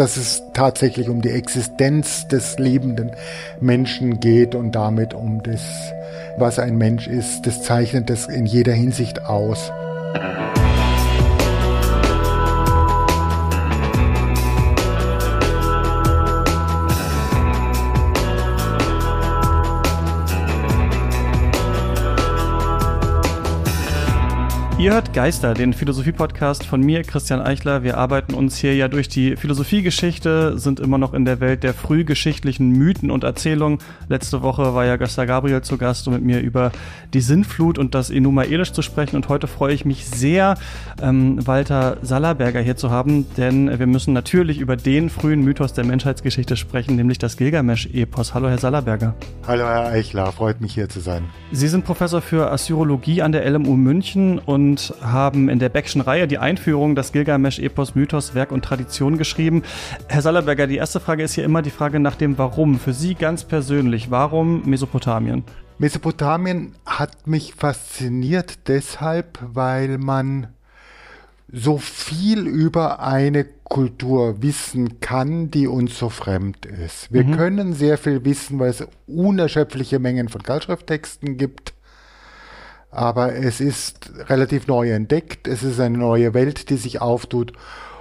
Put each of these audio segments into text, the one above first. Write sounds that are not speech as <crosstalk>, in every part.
dass es tatsächlich um die Existenz des lebenden Menschen geht und damit um das, was ein Mensch ist. Das zeichnet es in jeder Hinsicht aus. Ihr hört Geister, den Philosophie-Podcast von mir, Christian Eichler. Wir arbeiten uns hier ja durch die Philosophiegeschichte, sind immer noch in der Welt der frühgeschichtlichen Mythen und Erzählungen. Letzte Woche war ja Gösta Gabriel zu Gast, um mit mir über die Sinnflut und das Enuma Elish zu sprechen. Und heute freue ich mich sehr, ähm, Walter Sallerberger hier zu haben, denn wir müssen natürlich über den frühen Mythos der Menschheitsgeschichte sprechen, nämlich das Gilgamesch-Epos. Hallo, Herr Sallerberger. Hallo, Herr Eichler. Freut mich, hier zu sein. Sie sind Professor für Assyrologie an der LMU München und und haben in der Beckschen Reihe die Einführung des Gilgamesch-Epos Mythos, Werk und Tradition geschrieben. Herr Sallerberger, die erste Frage ist hier immer die Frage nach dem Warum. Für Sie ganz persönlich, warum Mesopotamien? Mesopotamien hat mich fasziniert deshalb, weil man so viel über eine Kultur wissen kann, die uns so fremd ist. Wir mhm. können sehr viel wissen, weil es unerschöpfliche Mengen von Keilschrifttexten gibt aber es ist relativ neu entdeckt. Es ist eine neue Welt, die sich auftut.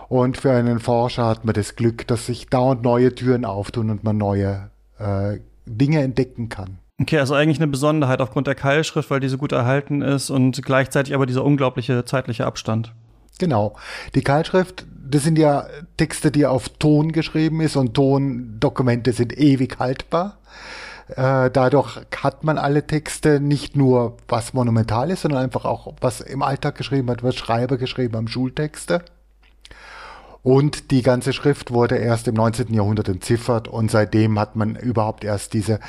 Und für einen Forscher hat man das Glück, dass sich dauernd neue Türen auftun und man neue äh, Dinge entdecken kann. Okay, also eigentlich eine Besonderheit aufgrund der Keilschrift, weil die so gut erhalten ist und gleichzeitig aber dieser unglaubliche zeitliche Abstand. Genau. Die Keilschrift, das sind ja Texte, die auf Ton geschrieben ist und Tondokumente sind ewig haltbar. Äh, dadurch hat man alle Texte nicht nur was monumental ist, sondern einfach auch was im Alltag geschrieben hat, was Schreiber geschrieben haben, Schultexte. Und die ganze Schrift wurde erst im 19. Jahrhundert entziffert und seitdem hat man überhaupt erst diese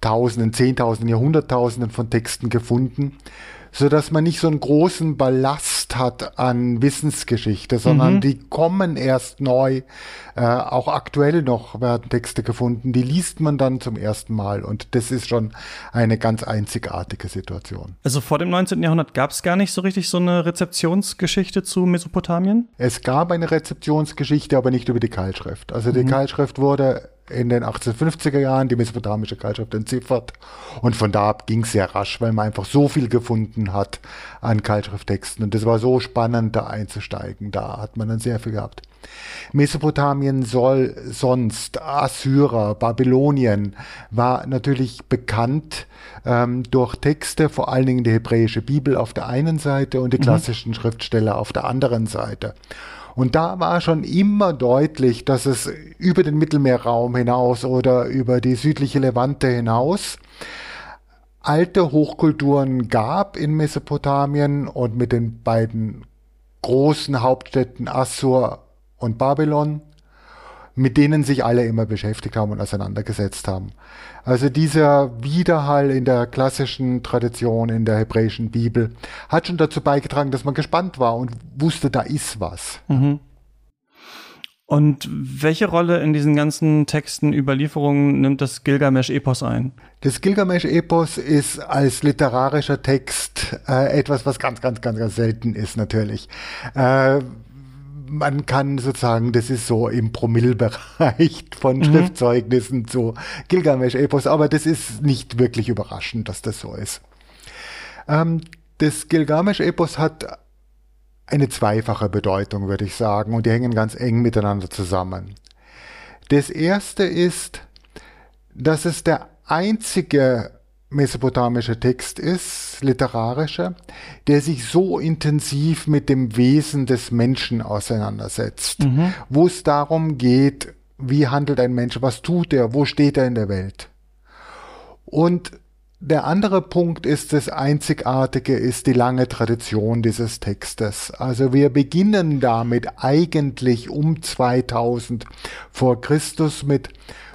Tausenden, Zehntausenden, Jahrhunderttausenden von Texten gefunden, so dass man nicht so einen großen Ballast hat an Wissensgeschichte, sondern mhm. die kommen erst neu. Äh, auch aktuell noch werden Texte gefunden, die liest man dann zum ersten Mal und das ist schon eine ganz einzigartige Situation. Also vor dem 19. Jahrhundert gab es gar nicht so richtig so eine Rezeptionsgeschichte zu Mesopotamien? Es gab eine Rezeptionsgeschichte, aber nicht über die Keilschrift. Also die mhm. Keilschrift wurde in den 1850er Jahren die mesopotamische Keilschrift entziffert. Und von da ab ging es sehr rasch, weil man einfach so viel gefunden hat an Keilschrifttexten. Und das war so spannend, da einzusteigen. Da hat man dann sehr viel gehabt. Mesopotamien soll sonst, Assyrer, Babylonien, war natürlich bekannt ähm, durch Texte, vor allen Dingen die hebräische Bibel auf der einen Seite und die mhm. klassischen mhm. Schriftsteller auf der anderen Seite. Und da war schon immer deutlich, dass es über den Mittelmeerraum hinaus oder über die südliche Levante hinaus alte Hochkulturen gab in Mesopotamien und mit den beiden großen Hauptstädten Assur und Babylon mit denen sich alle immer beschäftigt haben und auseinandergesetzt haben. Also dieser Widerhall in der klassischen Tradition, in der hebräischen Bibel, hat schon dazu beigetragen, dass man gespannt war und wusste, da ist was. Mhm. Und welche Rolle in diesen ganzen Texten, Überlieferungen nimmt das Gilgamesch-Epos ein? Das Gilgamesch-Epos ist als literarischer Text äh, etwas, was ganz, ganz, ganz, ganz selten ist natürlich. Äh, man kann sozusagen, das ist so im Promillbereich <laughs> von mhm. Schriftzeugnissen zu Gilgamesch-Epos, aber das ist nicht wirklich überraschend, dass das so ist. Ähm, das Gilgamesch-Epos hat eine zweifache Bedeutung, würde ich sagen, und die hängen ganz eng miteinander zusammen. Das erste ist, dass es der einzige mesopotamische Text ist, literarischer, der sich so intensiv mit dem Wesen des Menschen auseinandersetzt, mhm. wo es darum geht, wie handelt ein Mensch, was tut er, wo steht er in der Welt. Und der andere Punkt ist, das Einzigartige ist die lange Tradition dieses Textes. Also wir beginnen damit eigentlich um 2000 vor Christus mit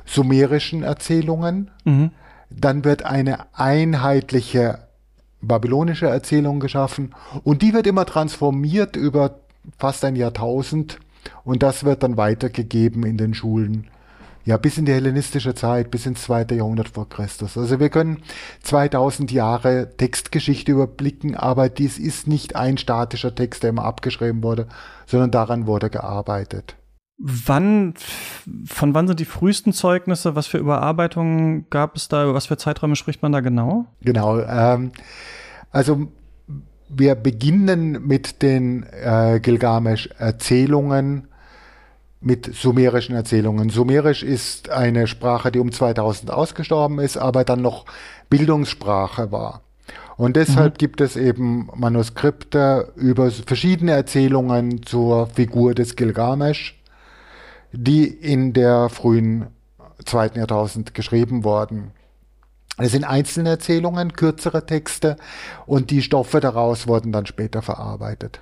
sumerischen Erzählungen. Mhm dann wird eine einheitliche babylonische Erzählung geschaffen und die wird immer transformiert über fast ein Jahrtausend und das wird dann weitergegeben in den Schulen. Ja, bis in die hellenistische Zeit, bis ins zweite Jahrhundert vor Christus. Also wir können 2000 Jahre Textgeschichte überblicken, aber dies ist nicht ein statischer Text, der immer abgeschrieben wurde, sondern daran wurde gearbeitet. Wann, von wann sind die frühesten Zeugnisse? Was für Überarbeitungen gab es da? Über was für Zeiträume spricht man da genau? Genau. Ähm, also wir beginnen mit den äh, Gilgamesch-Erzählungen, mit sumerischen Erzählungen. Sumerisch ist eine Sprache, die um 2000 ausgestorben ist, aber dann noch Bildungssprache war. Und deshalb mhm. gibt es eben Manuskripte über verschiedene Erzählungen zur Figur des Gilgamesch die in der frühen zweiten Jahrtausend geschrieben wurden. Es sind einzelne Erzählungen, kürzere Texte und die Stoffe daraus wurden dann später verarbeitet.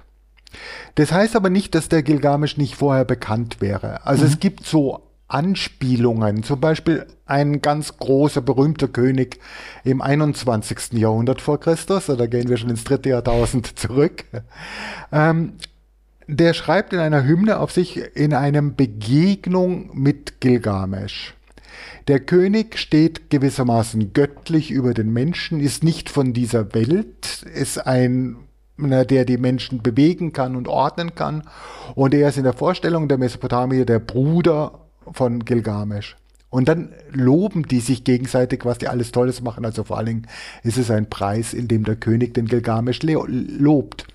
Das heißt aber nicht, dass der Gilgamesch nicht vorher bekannt wäre. Also mhm. es gibt so Anspielungen, zum Beispiel ein ganz großer, berühmter König im 21. Jahrhundert vor Christus, da gehen wir schon ins dritte Jahrtausend zurück, ähm, der schreibt in einer Hymne auf sich in einem Begegnung mit Gilgamesch. Der König steht gewissermaßen göttlich über den Menschen, ist nicht von dieser Welt, ist ein, der die Menschen bewegen kann und ordnen kann. Und er ist in der Vorstellung der Mesopotamier der Bruder von Gilgamesch. Und dann loben die sich gegenseitig, was die alles Tolles machen. Also vor allen Dingen ist es ein Preis, in dem der König den Gilgamesch lobt.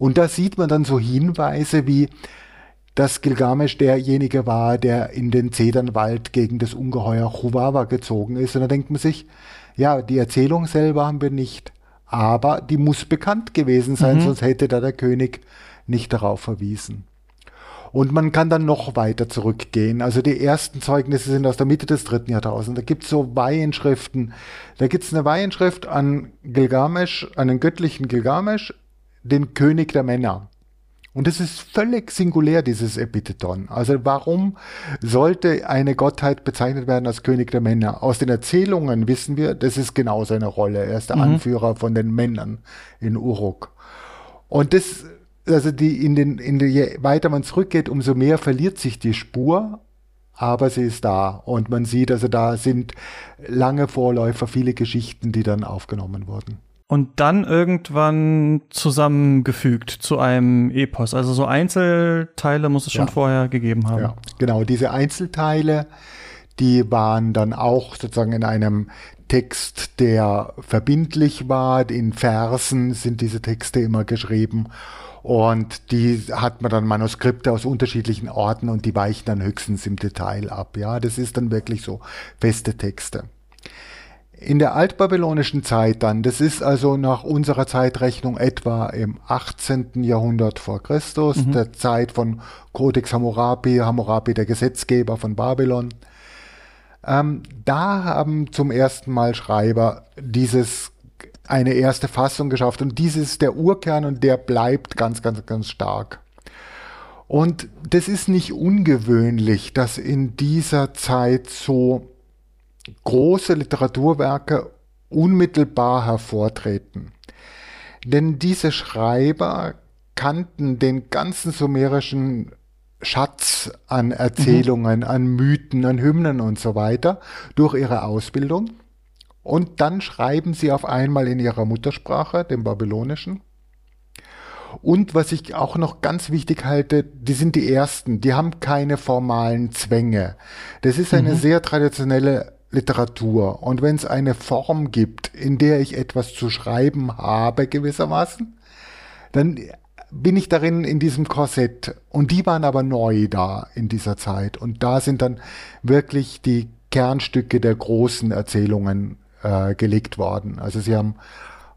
Und da sieht man dann so Hinweise wie, dass Gilgamesch derjenige war, der in den Zedernwald gegen das Ungeheuer Chuwawa gezogen ist. Und da denkt man sich, ja, die Erzählung selber haben wir nicht, aber die muss bekannt gewesen sein, mhm. sonst hätte da der König nicht darauf verwiesen. Und man kann dann noch weiter zurückgehen. Also die ersten Zeugnisse sind aus der Mitte des dritten Jahrtausends. Da gibt es so Weihenschriften. Da gibt es eine Weihenschrift an Gilgamesch, an den göttlichen Gilgamesch den König der Männer. Und es ist völlig singulär, dieses Epitheton. Also warum sollte eine Gottheit bezeichnet werden als König der Männer? Aus den Erzählungen wissen wir, das ist genau seine Rolle. Er ist der mhm. Anführer von den Männern in Uruk. Und das, also die, in den, in die, je weiter man zurückgeht, umso mehr verliert sich die Spur, aber sie ist da. Und man sieht, also da sind lange Vorläufer, viele Geschichten, die dann aufgenommen wurden und dann irgendwann zusammengefügt zu einem Epos. Also so Einzelteile muss es ja. schon vorher gegeben haben. Ja, genau. Diese Einzelteile, die waren dann auch sozusagen in einem Text, der verbindlich war. In Versen sind diese Texte immer geschrieben. Und die hat man dann Manuskripte aus unterschiedlichen Orten und die weichen dann höchstens im Detail ab. Ja, das ist dann wirklich so feste Texte. In der altbabylonischen Zeit dann, das ist also nach unserer Zeitrechnung etwa im 18. Jahrhundert vor Christus, mhm. der Zeit von Codex Hammurabi, Hammurabi der Gesetzgeber von Babylon. Ähm, da haben zum ersten Mal Schreiber dieses eine erste Fassung geschafft und dies ist der Urkern und der bleibt ganz, ganz, ganz stark. Und das ist nicht ungewöhnlich, dass in dieser Zeit so große Literaturwerke unmittelbar hervortreten. Denn diese Schreiber kannten den ganzen sumerischen Schatz an Erzählungen, mhm. an Mythen, an Hymnen und so weiter durch ihre Ausbildung. Und dann schreiben sie auf einmal in ihrer Muttersprache, dem Babylonischen. Und was ich auch noch ganz wichtig halte, die sind die Ersten, die haben keine formalen Zwänge. Das ist eine mhm. sehr traditionelle Literatur. Und wenn es eine Form gibt, in der ich etwas zu schreiben habe, gewissermaßen, dann bin ich darin in diesem Korsett. Und die waren aber neu da in dieser Zeit. Und da sind dann wirklich die Kernstücke der großen Erzählungen äh, gelegt worden. Also sie haben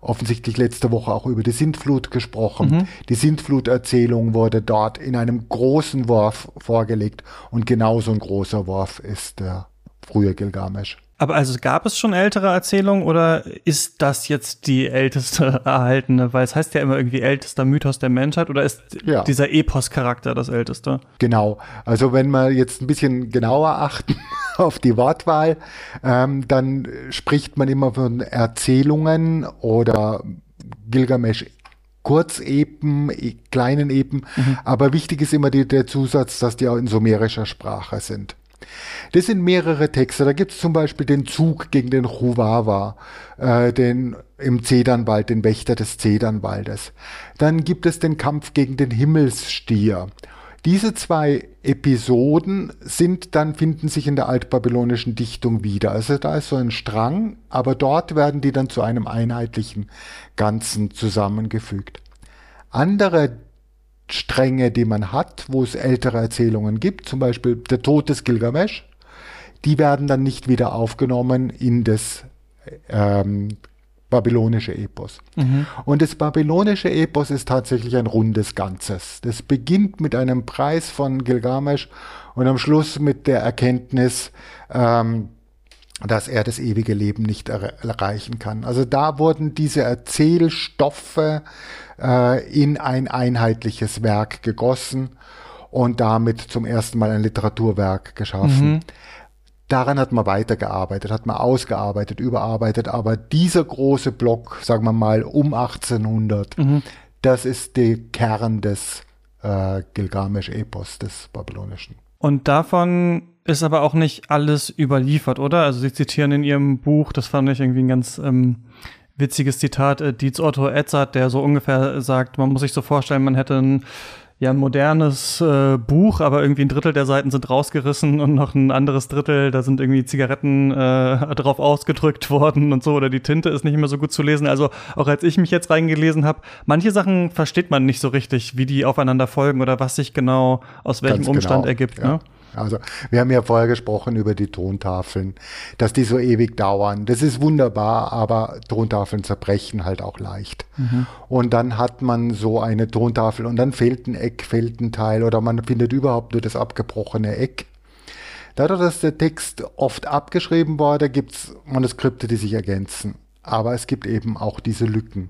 offensichtlich letzte Woche auch über die Sintflut gesprochen. Mhm. Die Sintflut-Erzählung wurde dort in einem großen Wurf vorgelegt. Und genauso ein großer Wurf ist der frühe Gilgamesch. Aber also gab es schon ältere Erzählungen oder ist das jetzt die älteste <laughs> erhaltene? Weil es heißt ja immer irgendwie ältester Mythos der Menschheit oder ist ja. dieser Epos-Charakter das älteste? Genau. Also wenn wir jetzt ein bisschen genauer achten <laughs> auf die Wortwahl, ähm, dann spricht man immer von Erzählungen oder Gilgamesch Kurzepen, e, kleinen Epen. Mhm. Aber wichtig ist immer die, der Zusatz, dass die auch in sumerischer Sprache sind. Das sind mehrere Texte. Da gibt es zum Beispiel den Zug gegen den Chuwawa, äh, den im Zedernwald, den Wächter des Zedernwaldes. Dann gibt es den Kampf gegen den Himmelsstier. Diese zwei Episoden sind dann, finden sich in der altbabylonischen Dichtung wieder. Also da ist so ein Strang, aber dort werden die dann zu einem einheitlichen Ganzen zusammengefügt. Andere Stränge, die man hat, wo es ältere Erzählungen gibt, zum Beispiel der Tod des Gilgamesch, die werden dann nicht wieder aufgenommen in das ähm, babylonische Epos. Mhm. Und das babylonische Epos ist tatsächlich ein rundes Ganzes. Das beginnt mit einem Preis von Gilgamesch und am Schluss mit der Erkenntnis, ähm, dass er das ewige Leben nicht er erreichen kann. Also da wurden diese Erzählstoffe äh, in ein einheitliches Werk gegossen und damit zum ersten Mal ein Literaturwerk geschaffen. Mhm. Daran hat man weitergearbeitet, hat man ausgearbeitet, überarbeitet, aber dieser große Block, sagen wir mal um 1800, mhm. das ist der Kern des äh, Gilgamesch-Epos, des babylonischen. Und davon ist aber auch nicht alles überliefert, oder? Also Sie zitieren in Ihrem Buch, das fand ich irgendwie ein ganz ähm, witziges Zitat, äh, Dietz Otto Edzard, der so ungefähr sagt, man muss sich so vorstellen, man hätte ein ja ein modernes äh, Buch, aber irgendwie ein Drittel der Seiten sind rausgerissen und noch ein anderes Drittel, da sind irgendwie Zigaretten äh, drauf ausgedrückt worden und so oder die Tinte ist nicht mehr so gut zu lesen. Also auch als ich mich jetzt reingelesen habe, manche Sachen versteht man nicht so richtig, wie die aufeinander folgen oder was sich genau aus welchem Ganz Umstand genau, ergibt. Ja. Ne? Also wir haben ja vorher gesprochen über die Tontafeln, dass die so ewig dauern. Das ist wunderbar, aber Tontafeln zerbrechen halt auch leicht. Mhm. Und dann hat man so eine Tontafel und dann fehlt ein Eck, fehlt ein Teil oder man findet überhaupt nur das abgebrochene Eck. Dadurch, dass der Text oft abgeschrieben wurde, gibt es Manuskripte, die sich ergänzen. Aber es gibt eben auch diese Lücken.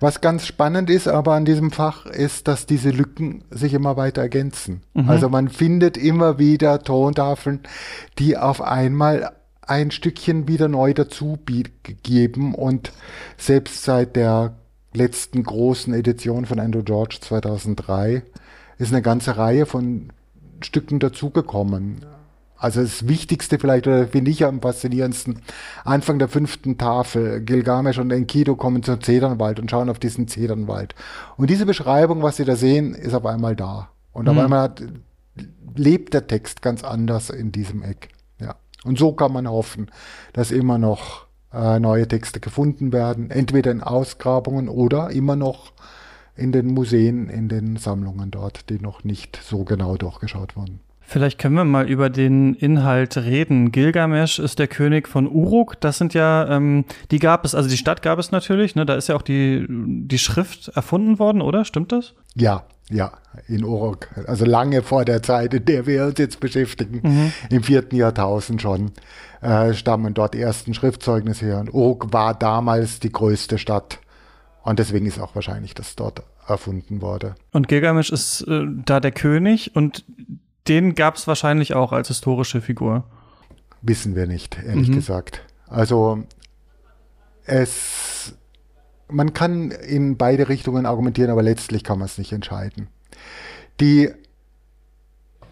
Was ganz spannend ist aber an diesem Fach, ist, dass diese Lücken sich immer weiter ergänzen. Mhm. Also man findet immer wieder Tontafeln, die auf einmal ein Stückchen wieder neu dazu geben und selbst seit der letzten großen Edition von Andrew George 2003 ist eine ganze Reihe von Stücken dazugekommen. Also das Wichtigste vielleicht, oder finde ich am faszinierendsten, Anfang der fünften Tafel, Gilgamesh und Enkidu kommen zum Zedernwald und schauen auf diesen Zedernwald. Und diese Beschreibung, was sie da sehen, ist auf einmal da. Und mhm. auf einmal hat, lebt der Text ganz anders in diesem Eck. Ja. Und so kann man hoffen, dass immer noch äh, neue Texte gefunden werden, entweder in Ausgrabungen oder immer noch in den Museen, in den Sammlungen dort, die noch nicht so genau durchgeschaut wurden. Vielleicht können wir mal über den Inhalt reden. Gilgamesh ist der König von Uruk. Das sind ja, ähm, die gab es, also die Stadt gab es natürlich, ne? Da ist ja auch die, die Schrift erfunden worden, oder? Stimmt das? Ja, ja, in Uruk. Also lange vor der Zeit, in der wir uns jetzt beschäftigen, mhm. im vierten Jahrtausend schon, äh, stammen dort die ersten Schriftzeugnisse her. Und Uruk war damals die größte Stadt. Und deswegen ist auch wahrscheinlich, dass dort erfunden wurde. Und Gilgamesh ist äh, da der König und den gab es wahrscheinlich auch als historische Figur. Wissen wir nicht, ehrlich mhm. gesagt. Also es, man kann in beide Richtungen argumentieren, aber letztlich kann man es nicht entscheiden. Die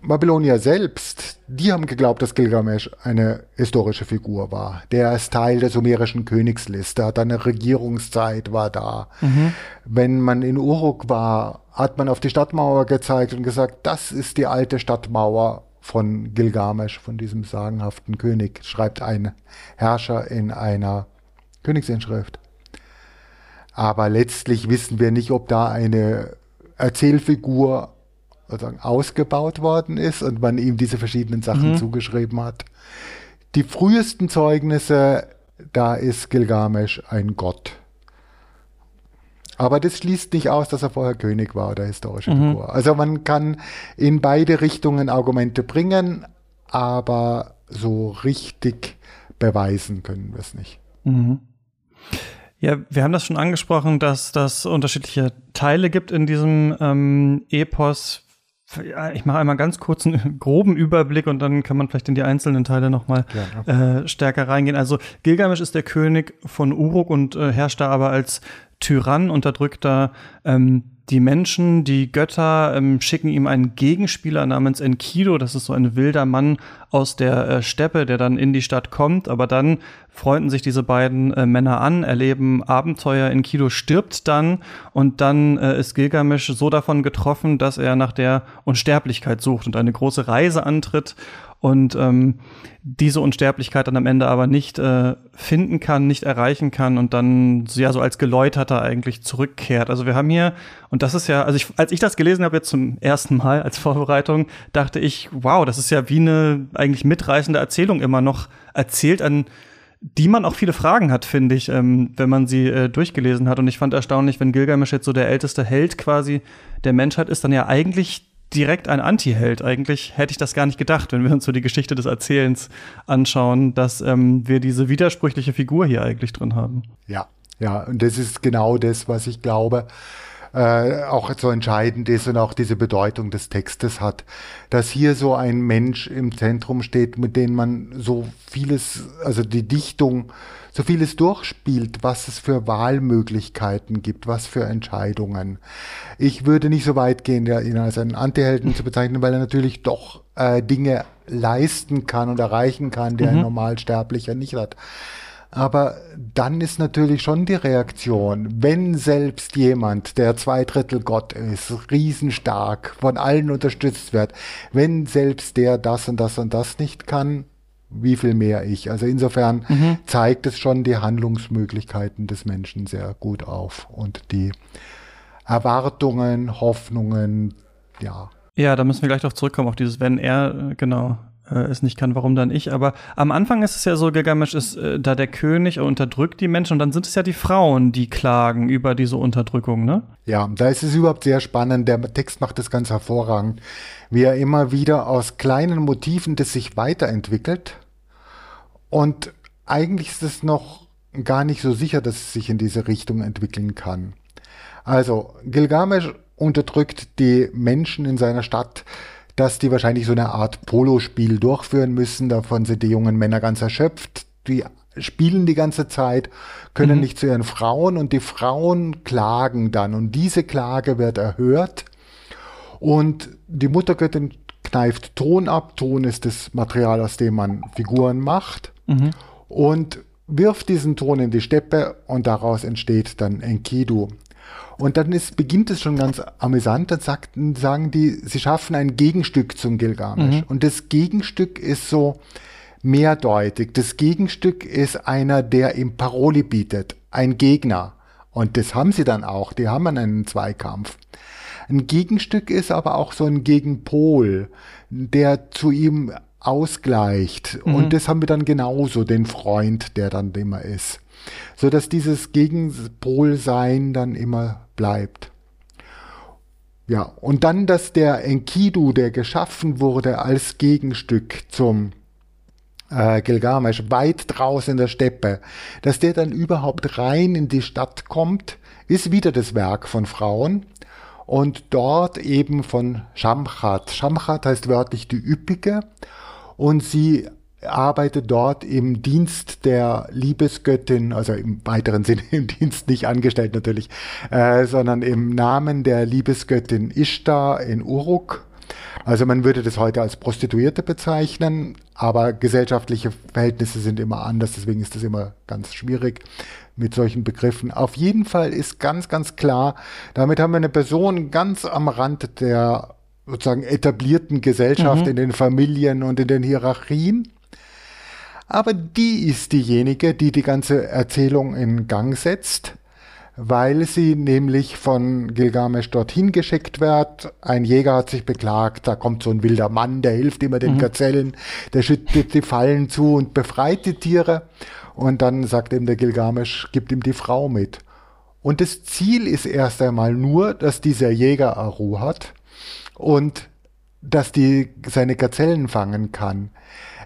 Babylonier selbst, die haben geglaubt, dass Gilgamesh eine historische Figur war. Der ist Teil der sumerischen Königsliste, hat eine Regierungszeit, war da. Mhm. Wenn man in Uruk war, hat man auf die Stadtmauer gezeigt und gesagt, das ist die alte Stadtmauer von Gilgamesh, von diesem sagenhaften König, schreibt ein Herrscher in einer Königsinschrift. Aber letztlich wissen wir nicht, ob da eine Erzählfigur sozusagen ausgebaut worden ist und man ihm diese verschiedenen Sachen mhm. zugeschrieben hat. Die frühesten Zeugnisse, da ist Gilgamesh ein Gott. Aber das schließt nicht aus, dass er vorher König war oder historische mhm. Figur. Also man kann in beide Richtungen Argumente bringen, aber so richtig beweisen können wir es nicht. Mhm. Ja, wir haben das schon angesprochen, dass das unterschiedliche Teile gibt in diesem ähm, Epos. Ich mache einmal ganz kurz einen <laughs> groben Überblick und dann kann man vielleicht in die einzelnen Teile nochmal ja, äh, stärker reingehen. Also Gilgamesh ist der König von Uruk und äh, herrscht da aber als Tyrann, unterdrückter ähm, die Menschen, die Götter ähm, schicken ihm einen Gegenspieler namens Enkido. Das ist so ein wilder Mann aus der äh, Steppe, der dann in die Stadt kommt. Aber dann freunden sich diese beiden äh, Männer an, erleben Abenteuer. Enkido stirbt dann und dann äh, ist Gilgamesh so davon getroffen, dass er nach der Unsterblichkeit sucht und eine große Reise antritt und ähm, diese Unsterblichkeit dann am Ende aber nicht äh, finden kann, nicht erreichen kann und dann ja so als Geläuterter eigentlich zurückkehrt. Also wir haben hier, und das ist ja, also ich, als ich das gelesen habe jetzt zum ersten Mal als Vorbereitung, dachte ich, wow, das ist ja wie eine eigentlich mitreißende Erzählung immer noch erzählt, an die man auch viele Fragen hat, finde ich, ähm, wenn man sie äh, durchgelesen hat. Und ich fand erstaunlich, wenn Gilgamesh jetzt so der älteste Held quasi der Menschheit ist, dann ja eigentlich direkt ein Anti-Held. Eigentlich hätte ich das gar nicht gedacht, wenn wir uns so die Geschichte des Erzählens anschauen, dass ähm, wir diese widersprüchliche Figur hier eigentlich drin haben. Ja, ja, und das ist genau das, was ich glaube, äh, auch so entscheidend ist und auch diese Bedeutung des Textes hat, dass hier so ein Mensch im Zentrum steht, mit dem man so vieles, also die Dichtung so vieles durchspielt, was es für Wahlmöglichkeiten gibt, was für Entscheidungen. Ich würde nicht so weit gehen, ihn als einen Antihelden zu bezeichnen, weil er natürlich doch äh, Dinge leisten kann und erreichen kann, die mhm. ein Normalsterblicher nicht hat. Aber dann ist natürlich schon die Reaktion, wenn selbst jemand, der zwei Drittel Gott ist, riesenstark, von allen unterstützt wird, wenn selbst der das und das und das nicht kann, wie viel mehr ich. Also insofern mhm. zeigt es schon die Handlungsmöglichkeiten des Menschen sehr gut auf und die Erwartungen, Hoffnungen, ja. Ja, da müssen wir gleich noch zurückkommen auf dieses, wenn er, genau, äh, es nicht kann, warum dann ich? Aber am Anfang ist es ja so, Gilgamesh ist äh, da der König und unterdrückt die Menschen und dann sind es ja die Frauen, die klagen über diese Unterdrückung, ne? Ja, da ist es überhaupt sehr spannend. Der Text macht das ganz hervorragend, wie er immer wieder aus kleinen Motiven das sich weiterentwickelt. Und eigentlich ist es noch gar nicht so sicher, dass es sich in diese Richtung entwickeln kann. Also, Gilgamesh unterdrückt die Menschen in seiner Stadt dass die wahrscheinlich so eine Art Polospiel durchführen müssen. Davon sind die jungen Männer ganz erschöpft. Die spielen die ganze Zeit, können mhm. nicht zu ihren Frauen und die Frauen klagen dann und diese Klage wird erhört und die Muttergöttin kneift Ton ab. Ton ist das Material, aus dem man Figuren macht mhm. und wirft diesen Ton in die Steppe und daraus entsteht dann Enkidu. Und dann ist, beginnt es schon ganz amüsant. Dann sagt, sagen die, sie schaffen ein Gegenstück zum Gilgamesh. Mhm. Und das Gegenstück ist so mehrdeutig. Das Gegenstück ist einer, der ihm Paroli bietet. Ein Gegner. Und das haben sie dann auch. Die haben einen Zweikampf. Ein Gegenstück ist aber auch so ein Gegenpol, der zu ihm ausgleicht. Mhm. Und das haben wir dann genauso, den Freund, der dann immer ist. So dass dieses Gegenpolsein dann immer bleibt. Ja, und dann, dass der Enkidu, der geschaffen wurde als Gegenstück zum äh, Gilgamesh, weit draußen in der Steppe, dass der dann überhaupt rein in die Stadt kommt, ist wieder das Werk von Frauen und dort eben von Shamchat. Shamchat heißt wörtlich die Üppige und sie arbeitet dort im Dienst der Liebesgöttin, also im weiteren Sinne <laughs> im Dienst nicht angestellt natürlich, äh, sondern im Namen der Liebesgöttin Ishtar in Uruk. Also man würde das heute als Prostituierte bezeichnen, aber gesellschaftliche Verhältnisse sind immer anders, deswegen ist das immer ganz schwierig mit solchen Begriffen. Auf jeden Fall ist ganz, ganz klar, damit haben wir eine Person ganz am Rand der sozusagen etablierten Gesellschaft mhm. in den Familien und in den Hierarchien. Aber die ist diejenige, die die ganze Erzählung in Gang setzt, weil sie nämlich von Gilgamesh dorthin geschickt wird. Ein Jäger hat sich beklagt, da kommt so ein wilder Mann, der hilft immer den mhm. Gazellen, der schüttet die Fallen zu und befreit die Tiere. Und dann sagt ihm der Gilgamesh, gibt ihm die Frau mit. Und das Ziel ist erst einmal nur, dass dieser Jäger Aru hat und dass die seine Gazellen fangen kann.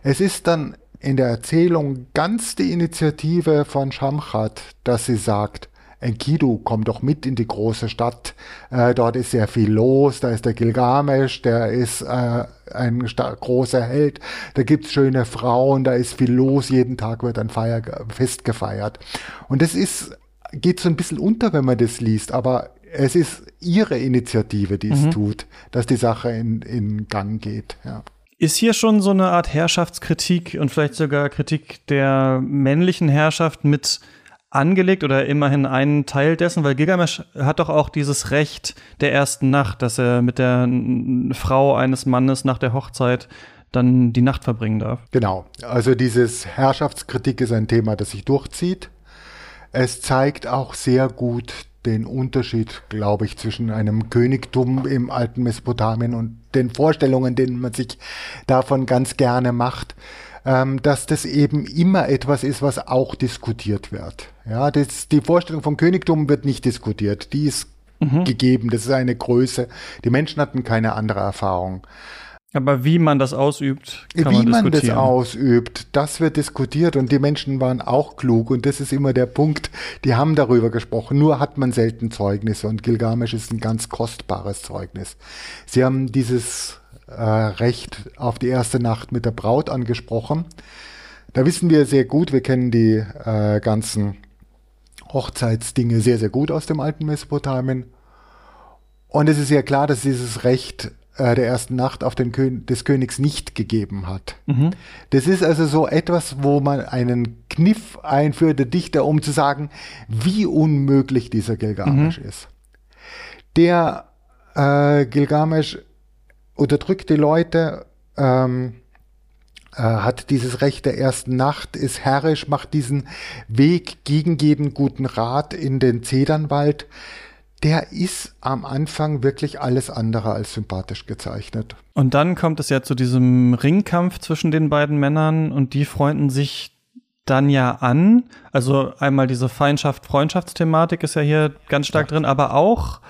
Es ist dann in der Erzählung ganz die Initiative von Shamchat, dass sie sagt, Enkidu, komm doch mit in die große Stadt. Äh, dort ist sehr viel los. Da ist der Gilgamesh, der ist äh, ein großer Held. Da gibt's schöne Frauen, da ist viel los. Jeden Tag wird ein Feier Fest gefeiert. Und das ist geht so ein bisschen unter, wenn man das liest, aber es ist ihre Initiative, die es mhm. tut, dass die Sache in, in Gang geht. Ja. Ist hier schon so eine Art Herrschaftskritik und vielleicht sogar Kritik der männlichen Herrschaft mit angelegt oder immerhin einen Teil dessen, weil Gilgamesh hat doch auch dieses Recht der ersten Nacht, dass er mit der Frau eines Mannes nach der Hochzeit dann die Nacht verbringen darf. Genau. Also dieses Herrschaftskritik ist ein Thema, das sich durchzieht. Es zeigt auch sehr gut den Unterschied, glaube ich, zwischen einem Königtum im alten Mesopotamien und den Vorstellungen, denen man sich davon ganz gerne macht, ähm, dass das eben immer etwas ist, was auch diskutiert wird. Ja, das, die Vorstellung von Königtum wird nicht diskutiert. Die ist mhm. gegeben. Das ist eine Größe. Die Menschen hatten keine andere Erfahrung. Aber wie man das ausübt, kann wie man, man das ausübt, das wird diskutiert und die Menschen waren auch klug und das ist immer der Punkt. Die haben darüber gesprochen. Nur hat man selten Zeugnisse und Gilgamesch ist ein ganz kostbares Zeugnis. Sie haben dieses äh, Recht auf die erste Nacht mit der Braut angesprochen. Da wissen wir sehr gut, wir kennen die äh, ganzen Hochzeitsdinge sehr, sehr gut aus dem alten Mesopotamien. Und es ist sehr klar, dass dieses Recht äh, der ersten Nacht auf den Kön des Königs nicht gegeben hat. Mhm. Das ist also so etwas, wo man einen Kniff einführt, der Dichter, um zu sagen, wie unmöglich dieser Gilgamesch mhm. ist. Der äh, Gilgamesch unterdrückt die Leute, ähm, äh, hat dieses Recht der ersten Nacht, ist herrisch, macht diesen Weg gegen jeden guten Rat in den Zedernwald der ist am Anfang wirklich alles andere als sympathisch gezeichnet. Und dann kommt es ja zu diesem Ringkampf zwischen den beiden Männern und die freunden sich dann ja an. Also einmal diese Feindschaft-Freundschaftsthematik ist ja hier ganz stark ja. drin, aber auch,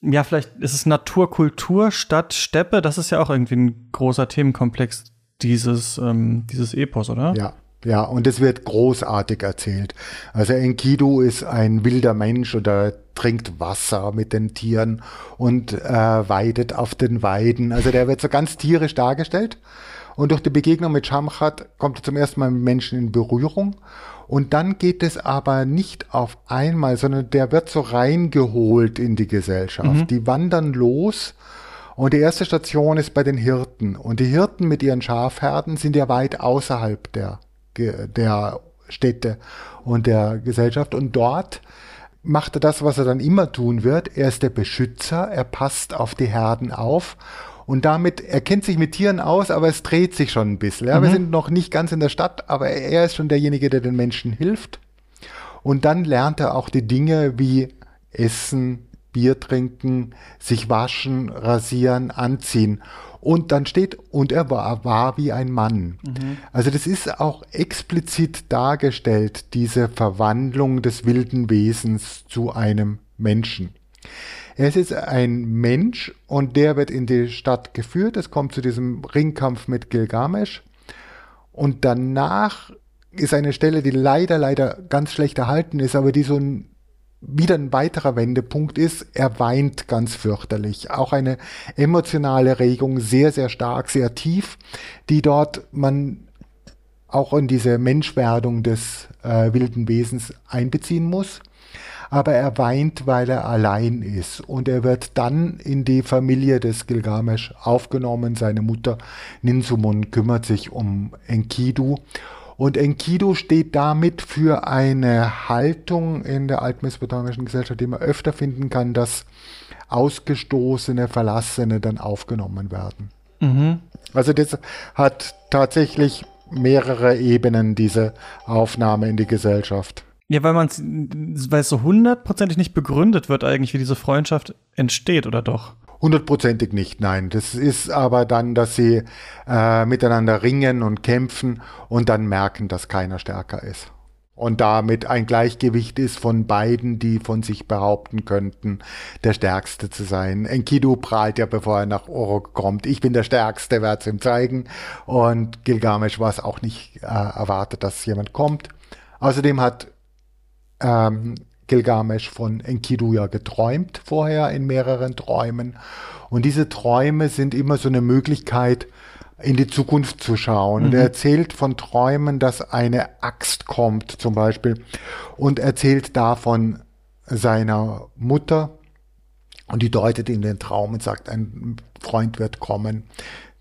ja, vielleicht ist es Naturkultur statt Steppe. Das ist ja auch irgendwie ein großer Themenkomplex dieses, ähm, dieses Epos, oder? Ja, ja, und es wird großartig erzählt. Also Enkidu ist ein wilder Mensch oder trinkt Wasser mit den Tieren und äh, weidet auf den Weiden. Also der wird so ganz tierisch dargestellt. Und durch die Begegnung mit Shamchat kommt er zum ersten Mal mit Menschen in Berührung. Und dann geht es aber nicht auf einmal, sondern der wird so reingeholt in die Gesellschaft. Mhm. Die wandern los. Und die erste Station ist bei den Hirten. Und die Hirten mit ihren Schafherden sind ja weit außerhalb der der Städte und der Gesellschaft. Und dort macht er das, was er dann immer tun wird. Er ist der Beschützer, er passt auf die Herden auf. Und damit, er kennt sich mit Tieren aus, aber es dreht sich schon ein bisschen. Ja, mhm. Wir sind noch nicht ganz in der Stadt, aber er ist schon derjenige, der den Menschen hilft. Und dann lernt er auch die Dinge wie Essen, Bier trinken, sich waschen, rasieren, anziehen. Und dann steht, und er war, war wie ein Mann. Mhm. Also das ist auch explizit dargestellt, diese Verwandlung des wilden Wesens zu einem Menschen. Er ist jetzt ein Mensch und der wird in die Stadt geführt. Es kommt zu diesem Ringkampf mit Gilgamesch. Und danach ist eine Stelle, die leider, leider ganz schlecht erhalten ist, aber die so ein wieder ein weiterer Wendepunkt ist, er weint ganz fürchterlich. Auch eine emotionale Regung, sehr, sehr stark, sehr tief, die dort man auch in diese Menschwerdung des äh, wilden Wesens einbeziehen muss. Aber er weint, weil er allein ist. Und er wird dann in die Familie des Gilgamesch aufgenommen. Seine Mutter Ninsumun kümmert sich um Enkidu. Und Enkidu steht damit für eine Haltung in der altmesopotamischen Gesellschaft, die man öfter finden kann, dass ausgestoßene, Verlassene dann aufgenommen werden. Mhm. Also das hat tatsächlich mehrere Ebenen, diese Aufnahme in die Gesellschaft. Ja, weil man weil es so hundertprozentig nicht begründet wird eigentlich, wie diese Freundschaft entsteht, oder doch? Hundertprozentig nicht, nein. Das ist aber dann, dass sie äh, miteinander ringen und kämpfen und dann merken, dass keiner stärker ist. Und damit ein Gleichgewicht ist von beiden, die von sich behaupten könnten, der Stärkste zu sein. Enkidu prahlt ja, bevor er nach Orok kommt, ich bin der Stärkste, werde es ihm zeigen. Und Gilgamesh war es auch nicht äh, erwartet, dass jemand kommt. Außerdem hat ähm, Gilgamesh von Enkidu ja geträumt vorher in mehreren Träumen. Und diese Träume sind immer so eine Möglichkeit, in die Zukunft zu schauen. Mhm. Und er erzählt von Träumen, dass eine Axt kommt zum Beispiel und erzählt davon, seiner Mutter und die deutet in den Traum und sagt, ein Freund wird kommen,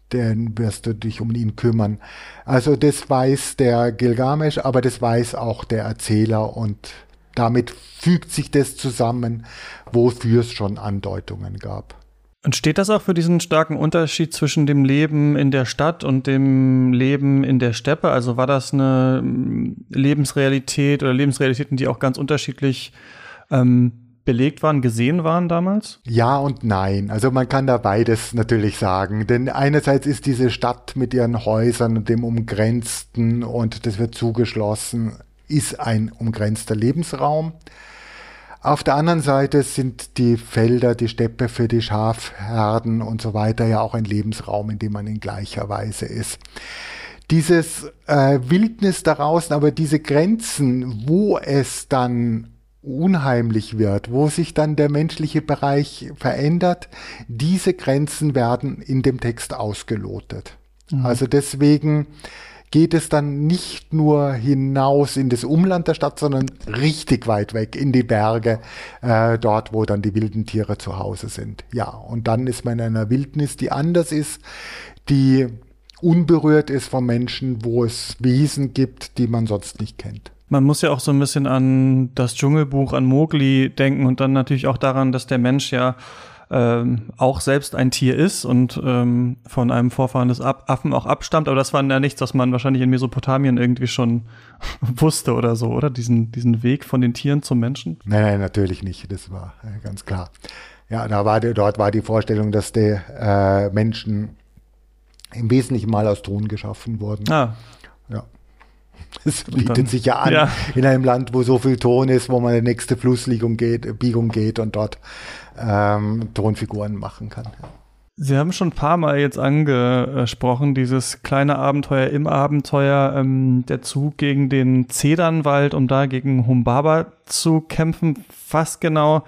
dann wirst du dich um ihn kümmern. Also das weiß der Gilgamesch, aber das weiß auch der Erzähler und damit fügt sich das zusammen, wofür es schon Andeutungen gab. Und steht das auch für diesen starken Unterschied zwischen dem Leben in der Stadt und dem Leben in der Steppe? Also war das eine Lebensrealität oder Lebensrealitäten, die auch ganz unterschiedlich ähm, belegt waren, gesehen waren damals? Ja und nein. Also man kann da beides natürlich sagen. Denn einerseits ist diese Stadt mit ihren Häusern und dem Umgrenzten und das wird zugeschlossen, ist ein umgrenzter Lebensraum. Auf der anderen Seite sind die Felder, die Steppe für die Schafherden und so weiter ja auch ein Lebensraum, in dem man in gleicher Weise ist. Dieses äh, Wildnis daraus, aber diese Grenzen, wo es dann unheimlich wird, wo sich dann der menschliche Bereich verändert, diese Grenzen werden in dem Text ausgelotet. Mhm. Also deswegen geht es dann nicht nur hinaus in das Umland der Stadt, sondern richtig weit weg in die Berge, äh, dort, wo dann die wilden Tiere zu Hause sind. Ja, und dann ist man in einer Wildnis, die anders ist, die unberührt ist vom Menschen, wo es Wesen gibt, die man sonst nicht kennt. Man muss ja auch so ein bisschen an das Dschungelbuch, an Mowgli denken und dann natürlich auch daran, dass der Mensch ja ähm, auch selbst ein Tier ist und ähm, von einem Vorfahren des Affen auch abstammt. Aber das war ja nichts, was man wahrscheinlich in Mesopotamien irgendwie schon <laughs> wusste oder so, oder? Diesen, diesen Weg von den Tieren zum Menschen? Nein, nein, natürlich nicht. Das war äh, ganz klar. Ja, da war die, dort war die Vorstellung, dass die äh, Menschen im Wesentlichen mal aus Ton geschaffen wurden. Ah. <laughs> Das bietet dann, sich ja an ja. in einem Land, wo so viel Ton ist, wo man die nächste Flussbiegung geht, Biegung geht und dort ähm, Tonfiguren machen kann. Sie haben schon ein paar Mal jetzt angesprochen, dieses kleine Abenteuer im Abenteuer, ähm, der Zug gegen den Zedernwald, um da gegen Humbaba zu kämpfen. Was genau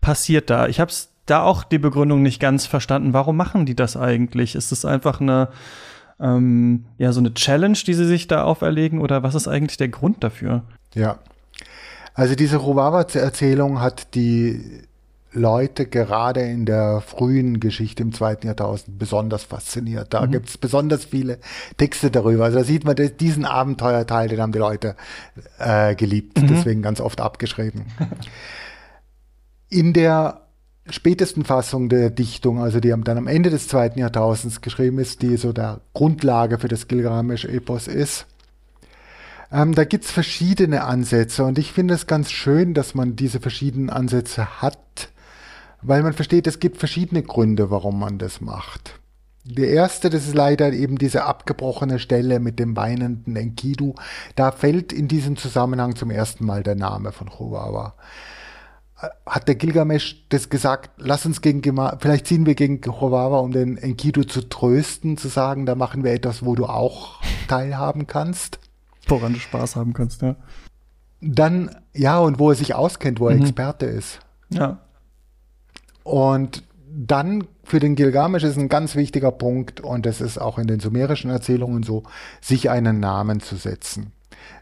passiert da? Ich habe da auch die Begründung nicht ganz verstanden. Warum machen die das eigentlich? Ist es einfach eine, ähm, ja, so eine Challenge, die sie sich da auferlegen oder was ist eigentlich der Grund dafür? Ja. Also diese Humbaba-Erzählung hat die Leute gerade in der frühen Geschichte im zweiten Jahrtausend besonders fasziniert. Da mhm. gibt es besonders viele Texte darüber. Also da sieht man diesen Abenteuerteil, den haben die Leute äh, geliebt, mhm. deswegen ganz oft abgeschrieben. in der spätesten Fassung der Dichtung, also die dann am Ende des zweiten Jahrtausends geschrieben ist, die so der Grundlage für das Gilgamesch-Epos ist, ähm, da gibt es verschiedene Ansätze und ich finde es ganz schön, dass man diese verschiedenen Ansätze hat, weil man versteht, es gibt verschiedene Gründe, warum man das macht. Der erste, das ist leider eben diese abgebrochene Stelle mit dem weinenden Enkidu. Da fällt in diesem Zusammenhang zum ersten Mal der Name von Chihuahua. Hat der Gilgamesch das gesagt, lass uns gegen, vielleicht ziehen wir gegen Chihuahua, um den Enkidu zu trösten, zu sagen, da machen wir etwas, wo du auch teilhaben kannst. Woran du Spaß haben kannst, ja. Dann, ja, und wo er sich auskennt, wo er mhm. Experte ist. Ja. Und dann für den Gilgamesch ist ein ganz wichtiger Punkt, und das ist auch in den sumerischen Erzählungen so, sich einen Namen zu setzen.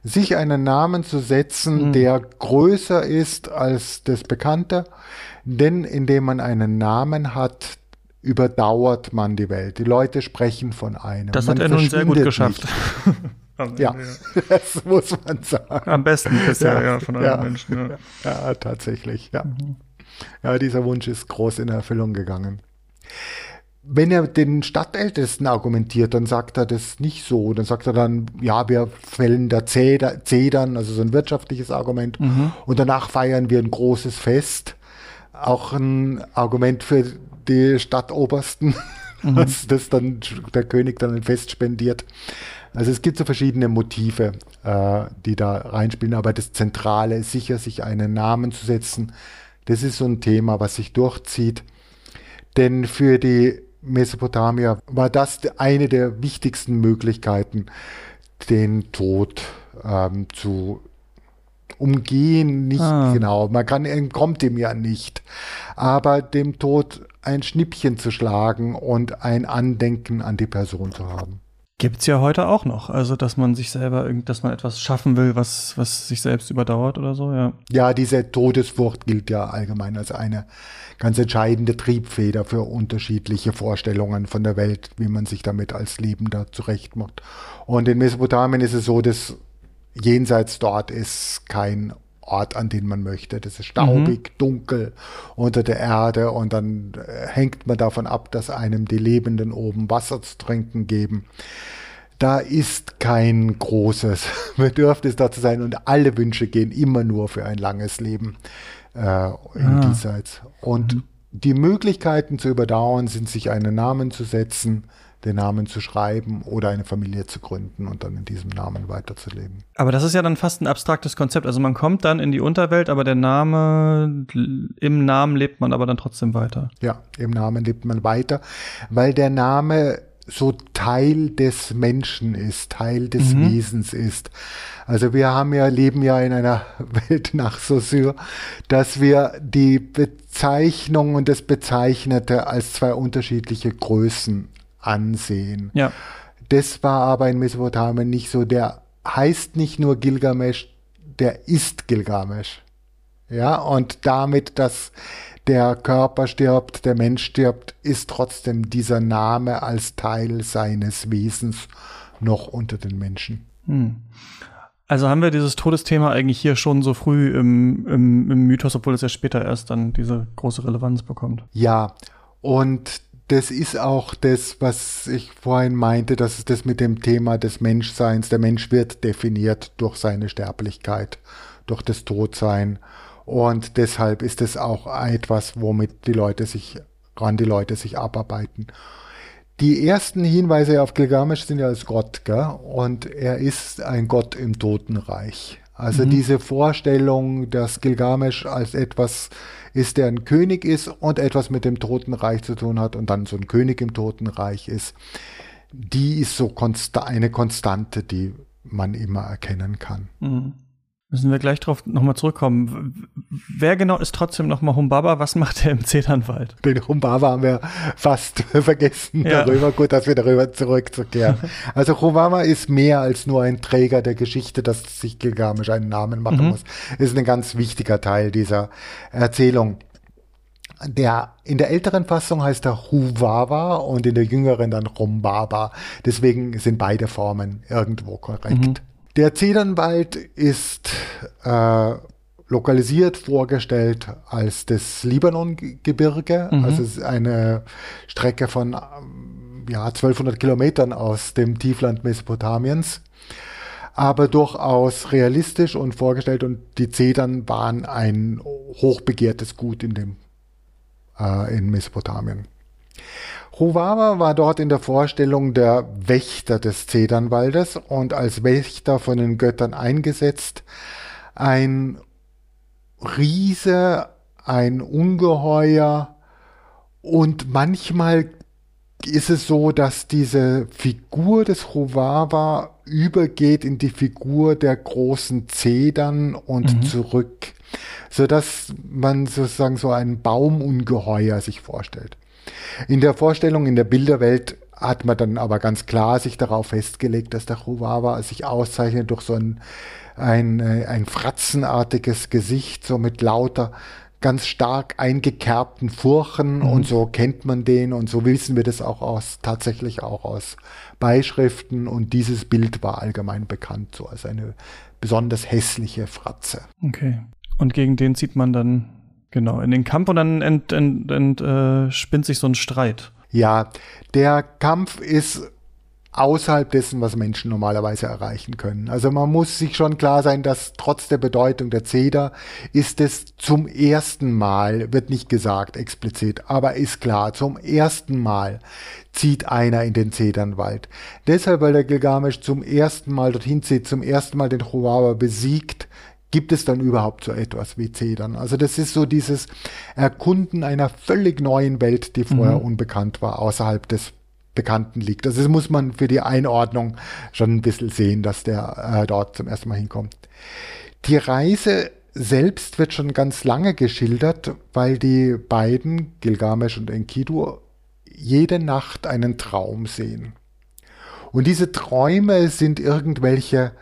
Sich einen Namen zu setzen, mhm. der größer ist als das Bekannte, denn indem man einen Namen hat, überdauert man die Welt. Die Leute sprechen von einem. Das man hat er nun sehr gut geschafft. <laughs> ja, das muss man sagen. Am besten bisher, ja, ja von allen ja. Menschen. Ja. ja, tatsächlich, ja. Mhm. Ja, dieser Wunsch ist groß in Erfüllung gegangen. Wenn er den Stadtältesten argumentiert, dann sagt er das nicht so. Dann sagt er dann, ja, wir fällen da Zedern, also so ein wirtschaftliches Argument. Mhm. Und danach feiern wir ein großes Fest. Auch ein Argument für die Stadtobersten, mhm. <laughs> dass das dann der König dann ein Fest spendiert. Also es gibt so verschiedene Motive, äh, die da reinspielen, aber das Zentrale ist sicher, sich einen Namen zu setzen, das ist so ein Thema, was sich durchzieht. Denn für die Mesopotamier war das eine der wichtigsten Möglichkeiten, den Tod ähm, zu umgehen. Nicht ah. genau, man kann, entkommt ihm ja nicht. Aber dem Tod ein Schnippchen zu schlagen und ein Andenken an die Person zu haben. Gibt's ja heute auch noch. Also, dass man sich selber, dass man etwas schaffen will, was, was sich selbst überdauert oder so, ja. Ja, diese Todesfurcht gilt ja allgemein als eine ganz entscheidende Triebfeder für unterschiedliche Vorstellungen von der Welt, wie man sich damit als Lebender zurechtmacht. Und in Mesopotamien ist es so, dass jenseits dort ist kein Ort, an den man möchte. Das ist staubig, mhm. dunkel unter der Erde und dann äh, hängt man davon ab, dass einem die Lebenden oben Wasser zu trinken geben. Da ist kein großes <laughs> Bedürfnis da zu sein und alle Wünsche gehen immer nur für ein langes Leben äh, in ah. diesseits. Und mhm. die Möglichkeiten zu überdauern sind, sich einen Namen zu setzen, den Namen zu schreiben oder eine Familie zu gründen und dann in diesem Namen weiterzuleben. Aber das ist ja dann fast ein abstraktes Konzept. Also man kommt dann in die Unterwelt, aber der Name, im Namen lebt man aber dann trotzdem weiter. Ja, im Namen lebt man weiter, weil der Name so Teil des Menschen ist, Teil des mhm. Wesens ist. Also wir haben ja, leben ja in einer <laughs> Welt nach Saussure, dass wir die Bezeichnung und das Bezeichnete als zwei unterschiedliche Größen ansehen. Ja. Das war aber in Mesopotamien nicht so. Der heißt nicht nur Gilgamesch, der ist Gilgamesch. Ja, und damit, dass der Körper stirbt, der Mensch stirbt, ist trotzdem dieser Name als Teil seines Wesens noch unter den Menschen. Hm. Also haben wir dieses Todesthema eigentlich hier schon so früh im, im, im Mythos, obwohl es ja später erst dann diese große Relevanz bekommt. Ja, und das ist auch das, was ich vorhin meinte, dass es das mit dem Thema des Menschseins, der Mensch wird definiert durch seine Sterblichkeit, durch das Todsein. Und deshalb ist es auch etwas, womit die Leute sich, ran die Leute sich abarbeiten. Die ersten Hinweise auf Gilgamesch sind ja als Gott, gell? und er ist ein Gott im Totenreich. Also mhm. diese Vorstellung, dass Gilgamesch als etwas ist, der ein König ist und etwas mit dem Totenreich zu tun hat und dann so ein König im Totenreich ist, die ist so konsta eine Konstante, die man immer erkennen kann. Mhm. Müssen wir gleich drauf nochmal zurückkommen. Wer genau ist trotzdem nochmal Humbaba? Was macht er im Zedernwald? Den Humbaba haben wir fast <laughs> vergessen ja. darüber. Gut, dass wir darüber zurückzukehren. <laughs> also Humbaba ist mehr als nur ein Träger der Geschichte, dass sich Gilgamesch einen Namen machen mhm. muss. Ist ein ganz wichtiger Teil dieser Erzählung. Der, in der älteren Fassung heißt er Huwawa und in der jüngeren dann Humbaba. Deswegen sind beide Formen irgendwo korrekt. Mhm. Der Zedernwald ist äh, lokalisiert vorgestellt als das Libanongebirge. Mhm. Also es ist eine Strecke von ja, 1200 Kilometern aus dem Tiefland Mesopotamiens. Aber durchaus realistisch und vorgestellt und die Zedern waren ein hochbegehrtes Gut in, dem, äh, in Mesopotamien. Huwawa war dort in der Vorstellung der Wächter des Zedernwaldes und als Wächter von den Göttern eingesetzt. Ein Riese, ein Ungeheuer und manchmal ist es so, dass diese Figur des Huwawa übergeht in die Figur der großen Zedern und mhm. zurück, sodass man sozusagen so ein Baumungeheuer sich vorstellt. In der Vorstellung, in der Bilderwelt hat man dann aber ganz klar sich darauf festgelegt, dass der Chihuahua sich auszeichnet durch so ein, ein, äh, ein fratzenartiges Gesicht, so mit lauter ganz stark eingekerbten Furchen mhm. und so kennt man den und so wissen wir das auch aus, tatsächlich auch aus Beischriften und dieses Bild war allgemein bekannt, so als eine besonders hässliche Fratze. Okay. Und gegen den zieht man dann Genau, in den Kampf und dann ent, ent, ent, äh, spinnt sich so ein Streit. Ja, der Kampf ist außerhalb dessen, was Menschen normalerweise erreichen können. Also man muss sich schon klar sein, dass trotz der Bedeutung der Zeder ist es zum ersten Mal, wird nicht gesagt explizit, aber ist klar, zum ersten Mal zieht einer in den Zedernwald. Deshalb, weil der Gilgamesch zum ersten Mal dorthin zieht, zum ersten Mal den Chihuahua besiegt, gibt es dann überhaupt so etwas wie Zedern? Also das ist so dieses Erkunden einer völlig neuen Welt, die vorher mhm. unbekannt war, außerhalb des Bekannten liegt. Also das muss man für die Einordnung schon ein bisschen sehen, dass der äh, dort zum ersten Mal hinkommt. Die Reise selbst wird schon ganz lange geschildert, weil die beiden, Gilgamesch und Enkidu, jede Nacht einen Traum sehen. Und diese Träume sind irgendwelche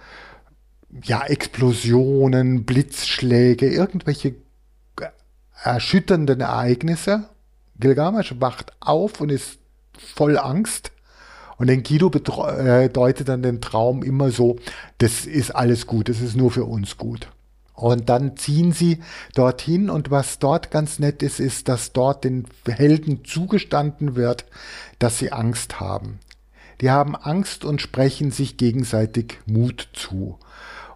ja, Explosionen, Blitzschläge, irgendwelche erschütternden Ereignisse. Gilgamesch wacht auf und ist voll Angst. Und Enkidu äh, deutet dann den Traum immer so, das ist alles gut, das ist nur für uns gut. Und dann ziehen sie dorthin und was dort ganz nett ist, ist, dass dort den Helden zugestanden wird, dass sie Angst haben. Die haben Angst und sprechen sich gegenseitig Mut zu.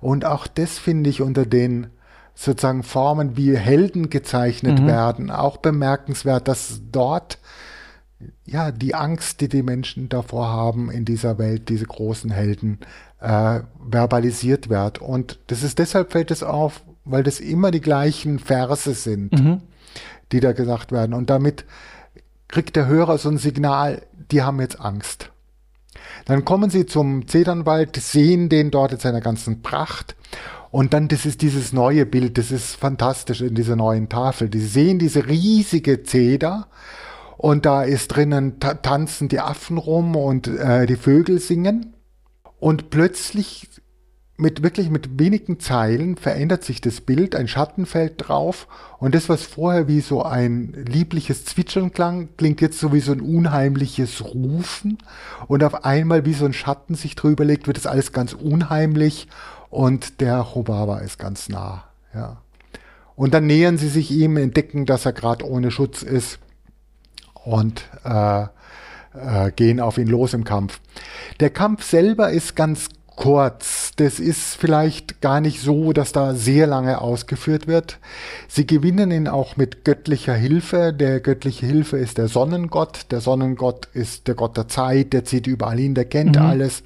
Und auch das finde ich unter den sozusagen Formen, wie Helden gezeichnet mhm. werden, auch bemerkenswert, dass dort ja die Angst, die die Menschen davor haben in dieser Welt, diese großen Helden, äh, verbalisiert wird. Und das ist deshalb fällt es auf, weil das immer die gleichen Verse sind, mhm. die da gesagt werden. Und damit kriegt der Hörer so ein Signal, die haben jetzt Angst. Dann kommen sie zum Zedernwald, sehen den dort in seiner ganzen Pracht. Und dann, das ist dieses neue Bild, das ist fantastisch in dieser neuen Tafel. Die sehen diese riesige Zeder und da ist drinnen, tanzen die Affen rum und äh, die Vögel singen. Und plötzlich mit wirklich mit wenigen Zeilen verändert sich das Bild, ein Schatten fällt drauf und das, was vorher wie so ein liebliches Zwitschern klang, klingt jetzt so wie so ein unheimliches Rufen und auf einmal wie so ein Schatten sich drüber legt, wird es alles ganz unheimlich und der Chobaba ist ganz nah. Ja. Und dann nähern sie sich ihm, entdecken, dass er gerade ohne Schutz ist und äh, äh, gehen auf ihn los im Kampf. Der Kampf selber ist ganz kurz. Das ist vielleicht gar nicht so, dass da sehr lange ausgeführt wird. Sie gewinnen ihn auch mit göttlicher Hilfe. Der göttliche Hilfe ist der Sonnengott. Der Sonnengott ist der Gott der Zeit, der zieht überall hin, der kennt mhm. alles.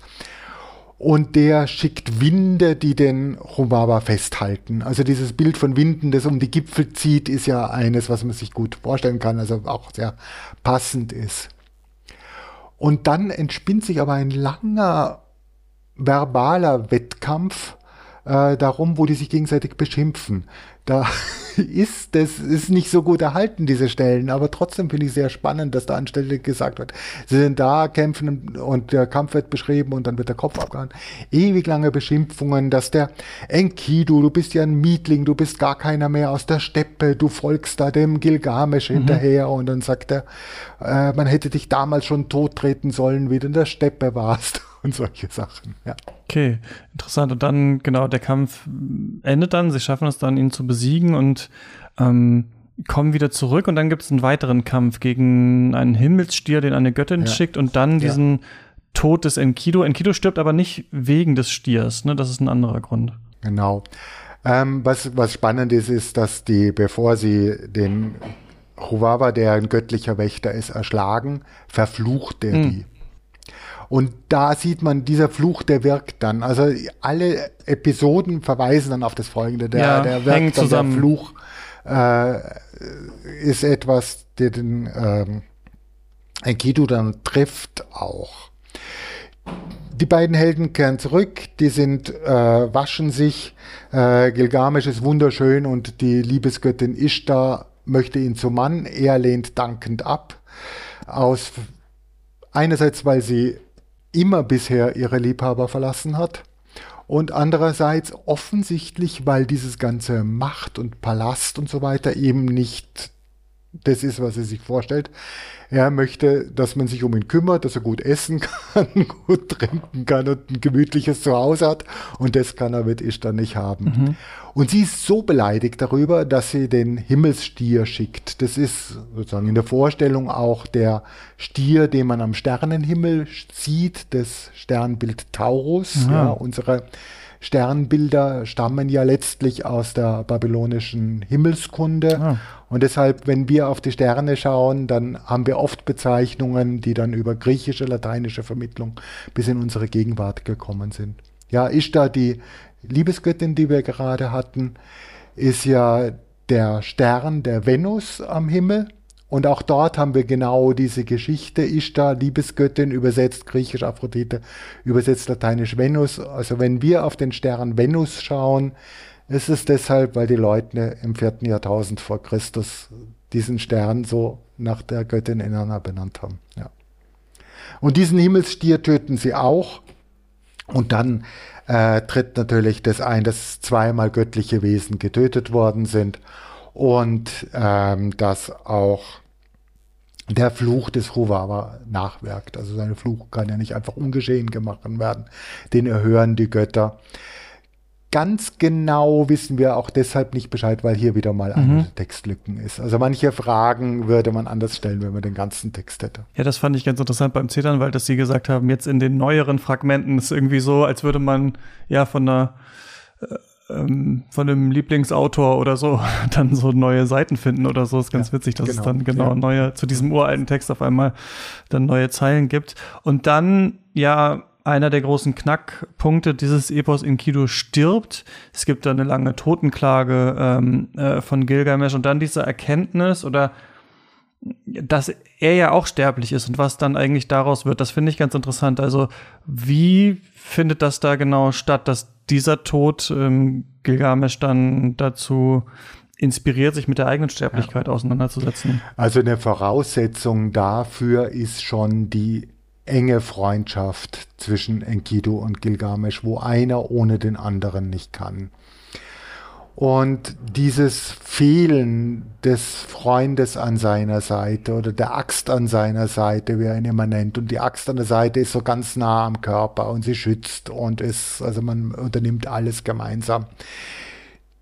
Und der schickt Winde, die den Humbaba festhalten. Also dieses Bild von Winden, das um die Gipfel zieht, ist ja eines, was man sich gut vorstellen kann, also auch sehr passend ist. Und dann entspinnt sich aber ein langer verbaler Wettkampf äh, darum, wo die sich gegenseitig beschimpfen. Da <laughs> ist das ist nicht so gut erhalten, diese Stellen, aber trotzdem finde ich sehr spannend, dass da anstelle gesagt wird, sie sind da, kämpfen und der Kampf wird beschrieben und dann wird der Kopf abgehauen. Ewig lange Beschimpfungen, dass der Enkidu, du bist ja ein Mietling, du bist gar keiner mehr aus der Steppe, du folgst da dem Gilgamesch mhm. hinterher und dann sagt er, äh, man hätte dich damals schon tot treten sollen, wie du in der Steppe warst und solche Sachen. Ja. Okay, interessant. Und dann, genau, der Kampf endet dann, sie schaffen es dann, ihn zu besiegen und ähm, kommen wieder zurück und dann gibt es einen weiteren Kampf gegen einen Himmelsstier, den eine Göttin ja. schickt und dann diesen ja. Tod des Enkidu. Enkidu stirbt aber nicht wegen des Stiers, ne? Das ist ein anderer Grund. Genau. Ähm, was, was spannend ist, ist, dass die, bevor sie den Huwawa, der ein göttlicher Wächter ist, erschlagen, verflucht er hm. die. Und da sieht man, dieser Fluch, der wirkt dann. Also alle Episoden verweisen dann auf das Folgende. Der, ja, der wirkt dann, der Fluch äh, ist etwas, der den ähm, Enkidu dann trifft auch. Die beiden Helden kehren zurück, die sind, äh, waschen sich, äh, Gilgamesch ist wunderschön und die Liebesgöttin Ishtar möchte ihn zum Mann, er lehnt dankend ab. Aus einerseits, weil sie immer bisher ihre Liebhaber verlassen hat. Und andererseits offensichtlich, weil dieses ganze Macht und Palast und so weiter eben nicht das ist, was er sich vorstellt. Er möchte, dass man sich um ihn kümmert, dass er gut essen <laughs> kann, gut trinken kann und ein gemütliches Zuhause hat. Und das kann er mit Ishtar nicht haben. Mhm. Und sie ist so beleidigt darüber, dass sie den Himmelsstier schickt. Das ist sozusagen in der Vorstellung auch der Stier, den man am Sternenhimmel sieht, das Sternbild Taurus, ja, unsere Sternbilder stammen ja letztlich aus der babylonischen Himmelskunde. Ah. Und deshalb, wenn wir auf die Sterne schauen, dann haben wir oft Bezeichnungen, die dann über griechische, lateinische Vermittlung bis in unsere Gegenwart gekommen sind. Ja, Ishtar, die Liebesgöttin, die wir gerade hatten, ist ja der Stern der Venus am Himmel. Und auch dort haben wir genau diese Geschichte. Ishtar, Liebesgöttin, übersetzt griechisch Aphrodite, übersetzt lateinisch Venus. Also wenn wir auf den Stern Venus schauen, ist es deshalb, weil die Leute im vierten Jahrtausend vor Christus diesen Stern so nach der Göttin Inanna benannt haben. Ja. Und diesen Himmelsstier töten sie auch. Und dann äh, tritt natürlich das ein, dass zweimal göttliche Wesen getötet worden sind und ähm, dass auch der Fluch des Huwawa nachwirkt. Also sein Fluch kann ja nicht einfach ungeschehen gemacht werden. Den erhören die Götter. Ganz genau wissen wir auch deshalb nicht Bescheid, weil hier wieder mal eine mhm. Textlücken ist. Also manche Fragen würde man anders stellen, wenn man den ganzen Text hätte. Ja, das fand ich ganz interessant beim Zetern, weil dass Sie gesagt haben, jetzt in den neueren Fragmenten ist irgendwie so, als würde man ja von einer äh, ähm, von einem Lieblingsautor oder so <laughs> dann so neue Seiten finden oder so. Ist ganz ja, witzig, dass genau, es dann genau ja. neue, zu diesem uralten Text auf einmal dann neue Zeilen gibt. Und dann, ja, einer der großen Knackpunkte dieses Epos in Kido stirbt. Es gibt da eine lange Totenklage ähm, äh, von Gilgamesh und dann diese Erkenntnis oder dass er ja auch sterblich ist und was dann eigentlich daraus wird, das finde ich ganz interessant. Also wie findet das da genau statt, dass dieser Tod ähm, Gilgamesh dann dazu inspiriert, sich mit der eigenen Sterblichkeit ja. auseinanderzusetzen? Also eine Voraussetzung dafür ist schon die enge Freundschaft zwischen Enkidu und Gilgamesh, wo einer ohne den anderen nicht kann. Und dieses Fehlen des Freundes an seiner Seite oder der Axt an seiner Seite, wie er ihn immer nennt, und die Axt an der Seite ist so ganz nah am Körper und sie schützt und ist, also man unternimmt alles gemeinsam.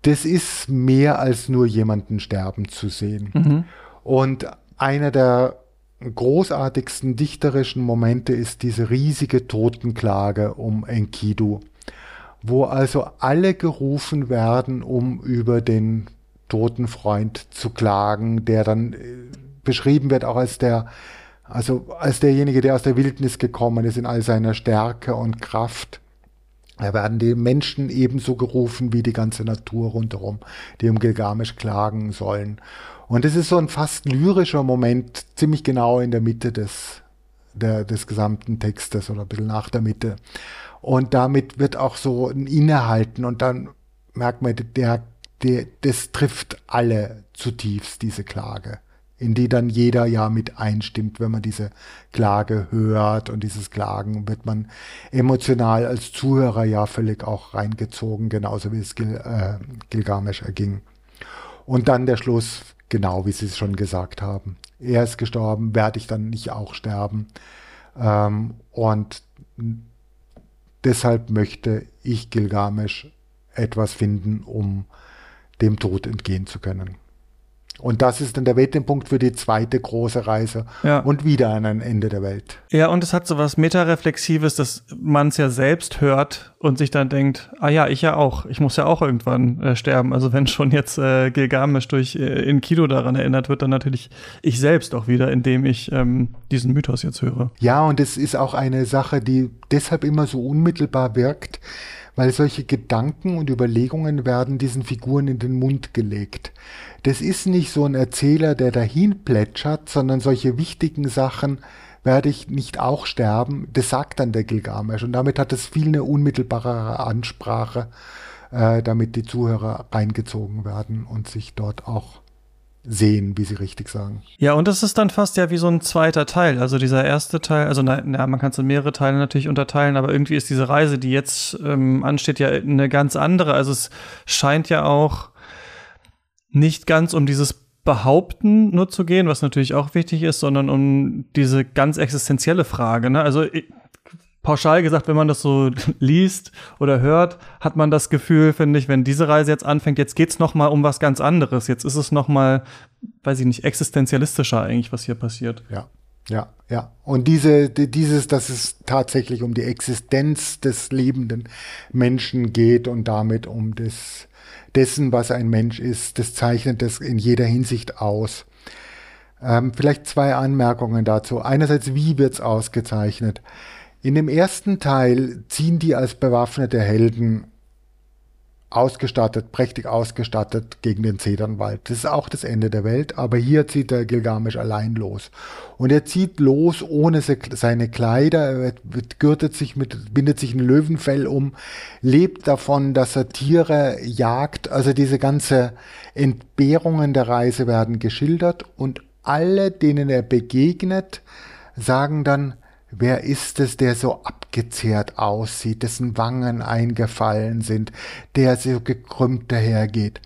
Das ist mehr als nur jemanden sterben zu sehen. Mhm. Und einer der großartigsten dichterischen Momente ist diese riesige Totenklage um Enkidu wo also alle gerufen werden, um über den toten Freund zu klagen, der dann äh, beschrieben wird auch als der, also als derjenige, der aus der Wildnis gekommen ist in all seiner Stärke und Kraft. Da werden die Menschen ebenso gerufen wie die ganze Natur rundherum, die um Gilgamesch klagen sollen. Und es ist so ein fast lyrischer Moment, ziemlich genau in der Mitte des, der, des gesamten Textes oder ein bisschen nach der Mitte. Und damit wird auch so ein Innehalten und dann merkt man, der, der, das trifft alle zutiefst, diese Klage, in die dann jeder ja mit einstimmt, wenn man diese Klage hört und dieses Klagen wird man emotional als Zuhörer ja völlig auch reingezogen, genauso wie es Gil, äh, Gilgamesch erging. Und dann der Schluss, genau wie Sie es schon gesagt haben. Er ist gestorben, werde ich dann nicht auch sterben? Ähm, und Deshalb möchte ich Gilgamesch etwas finden, um dem Tod entgehen zu können. Und das ist dann der Wendepunkt für die zweite große Reise ja. und wieder an ein Ende der Welt. Ja, und es hat so was Metareflexives, dass man es ja selbst hört und sich dann denkt, ah ja, ich ja auch, ich muss ja auch irgendwann äh, sterben. Also wenn schon jetzt äh, Gilgamesh durch äh, in Kido daran erinnert wird, dann natürlich ich selbst auch wieder, indem ich ähm, diesen Mythos jetzt höre. Ja, und es ist auch eine Sache, die deshalb immer so unmittelbar wirkt, weil solche Gedanken und Überlegungen werden diesen Figuren in den Mund gelegt. Das ist nicht so ein Erzähler, der dahin plätschert, sondern solche wichtigen Sachen werde ich nicht auch sterben, das sagt dann der Gilgamesh und damit hat es viel eine unmittelbarere Ansprache, äh, damit die Zuhörer reingezogen werden und sich dort auch sehen, wie Sie richtig sagen. Ja, und das ist dann fast ja wie so ein zweiter Teil. Also dieser erste Teil, also na, na man kann es in mehrere Teile natürlich unterteilen, aber irgendwie ist diese Reise, die jetzt ähm, ansteht, ja eine ganz andere. Also es scheint ja auch nicht ganz um dieses Behaupten nur zu gehen, was natürlich auch wichtig ist, sondern um diese ganz existenzielle Frage. Ne? Also pauschal gesagt, wenn man das so <laughs> liest oder hört, hat man das Gefühl, finde ich, wenn diese Reise jetzt anfängt, jetzt geht's noch mal um was ganz anderes. Jetzt ist es noch mal, weiß ich nicht, existenzialistischer eigentlich, was hier passiert. Ja, ja, ja. Und diese, dieses, dass es tatsächlich um die Existenz des lebenden Menschen geht und damit um das, dessen, was ein Mensch ist, das zeichnet das in jeder Hinsicht aus. Ähm, vielleicht zwei Anmerkungen dazu. Einerseits, wie wird's ausgezeichnet? In dem ersten Teil ziehen die als bewaffnete Helden ausgestattet, prächtig ausgestattet gegen den Zedernwald. Das ist auch das Ende der Welt, aber hier zieht der Gilgamesch allein los. Und er zieht los ohne seine Kleider, er gürtet sich mit, bindet sich ein Löwenfell um, lebt davon, dass er Tiere jagt. Also diese ganze Entbehrungen der Reise werden geschildert und alle, denen er begegnet, sagen dann, wer ist es, der so abgezehrt aussieht, dessen Wangen eingefallen sind, der so gekrümmt dahergeht.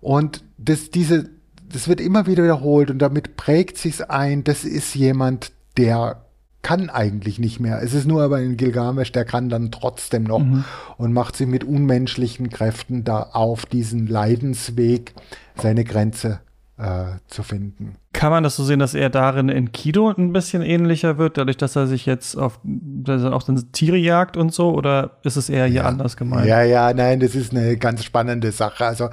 Und das, diese, das wird immer wieder wiederholt und damit prägt sich's ein, das ist jemand, der kann eigentlich nicht mehr. Es ist nur aber ein Gilgamesch, der kann dann trotzdem noch mhm. und macht sich mit unmenschlichen Kräften da auf diesen Leidensweg seine Grenze äh, zu finden. Kann man das so sehen, dass er darin in Kido ein bisschen ähnlicher wird, dadurch, dass er sich jetzt auf, dass er auch dann Tiere jagt und so, oder ist es eher hier ja. anders gemeint? Ja, ja, nein, das ist eine ganz spannende Sache. Also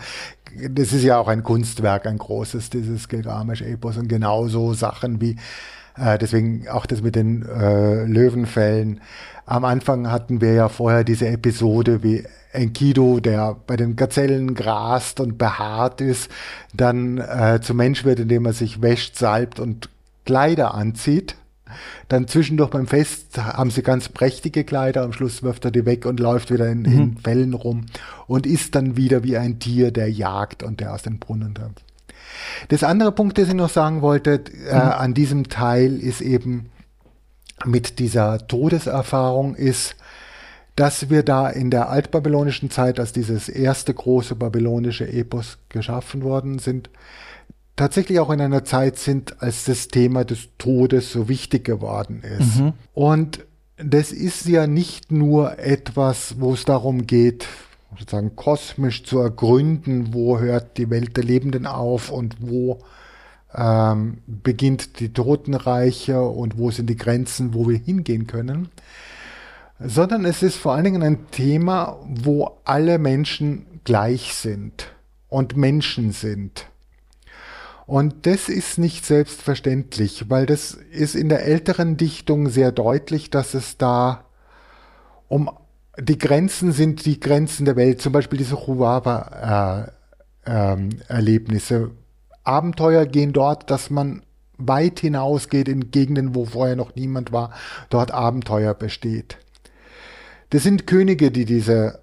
das ist ja auch ein Kunstwerk, ein großes, dieses Gilgamesch-Epos und genauso Sachen wie äh, deswegen auch das mit den äh, Löwenfällen. Am Anfang hatten wir ja vorher diese Episode, wie Enkidu, der bei den Gazellen grast und behaart ist, dann äh, zum Mensch wird, indem er sich wäscht, salbt und Kleider anzieht. Dann zwischendurch beim Fest haben sie ganz prächtige Kleider, am Schluss wirft er die weg und läuft wieder in, mhm. in Fällen rum und ist dann wieder wie ein Tier, der jagt und der aus den Brunnen kommt. Das andere Punkt, das ich noch sagen wollte, äh, mhm. an diesem Teil ist eben mit dieser Todeserfahrung ist, dass wir da in der altbabylonischen Zeit, als dieses erste große babylonische Epos geschaffen worden sind, tatsächlich auch in einer Zeit sind, als das Thema des Todes so wichtig geworden ist. Mhm. Und das ist ja nicht nur etwas, wo es darum geht, sozusagen kosmisch zu ergründen, wo hört die Welt der Lebenden auf und wo ähm, beginnt die Totenreiche und wo sind die Grenzen, wo wir hingehen können, sondern es ist vor allen Dingen ein Thema, wo alle Menschen gleich sind und Menschen sind. Und das ist nicht selbstverständlich, weil das ist in der älteren Dichtung sehr deutlich, dass es da um die Grenzen sind die Grenzen der Welt, zum Beispiel diese Ruaba-Erlebnisse. Äh, ähm, Abenteuer gehen dort, dass man weit hinausgeht in Gegenden, wo vorher noch niemand war, dort Abenteuer besteht. Das sind Könige, die diese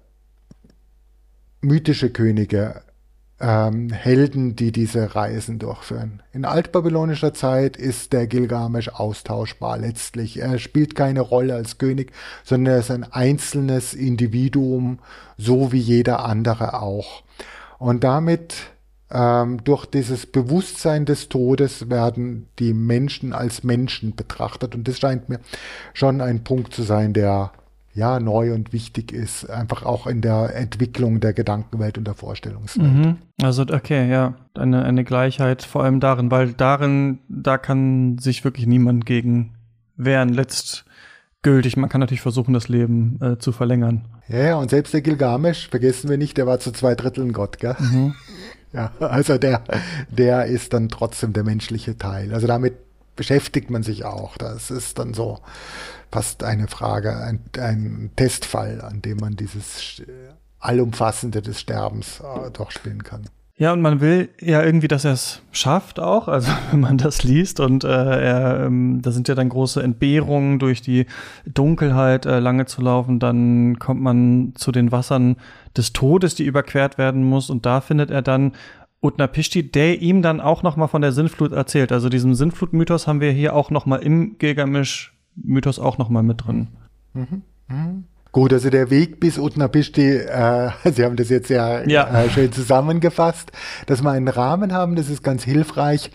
mythische Könige ähm, Helden, die diese Reisen durchführen. In altbabylonischer Zeit ist der Gilgamesch austauschbar letztlich. Er spielt keine Rolle als König, sondern er ist ein einzelnes Individuum, so wie jeder andere auch. Und damit ähm, durch dieses Bewusstsein des Todes werden die Menschen als Menschen betrachtet. Und das scheint mir schon ein Punkt zu sein, der ja neu und wichtig ist, einfach auch in der Entwicklung der Gedankenwelt und der Vorstellungswelt. Mhm. Also okay, ja, eine, eine Gleichheit vor allem darin, weil darin, da kann sich wirklich niemand gegen wehren, letztgültig. Man kann natürlich versuchen, das Leben äh, zu verlängern. Ja, und selbst der Gilgamesch, vergessen wir nicht, der war zu zwei Dritteln Gott, gell? Mhm. <laughs> Ja, also der, der ist dann trotzdem der menschliche Teil. Also damit beschäftigt man sich auch. Das ist dann so fast eine Frage, ein, ein Testfall, an dem man dieses Allumfassende des Sterbens äh, durchspielen kann. Ja, und man will ja irgendwie, dass er es schafft auch, also <laughs> wenn man das liest und äh, er, ähm, da sind ja dann große Entbehrungen durch die Dunkelheit äh, lange zu laufen, dann kommt man zu den Wassern des Todes, die überquert werden muss und da findet er dann Utnapishti, der ihm dann auch noch mal von der Sinnflut erzählt. Also diesen Sinnflut-Mythos haben wir hier auch noch mal im Gilgamesch-Mythos auch noch mal mit drin. Mhm. Mhm. Gut, also der Weg bis Utnapishti, äh, <laughs> Sie haben das jetzt ja, ja. Äh, schön zusammengefasst, dass wir einen Rahmen haben, das ist ganz hilfreich.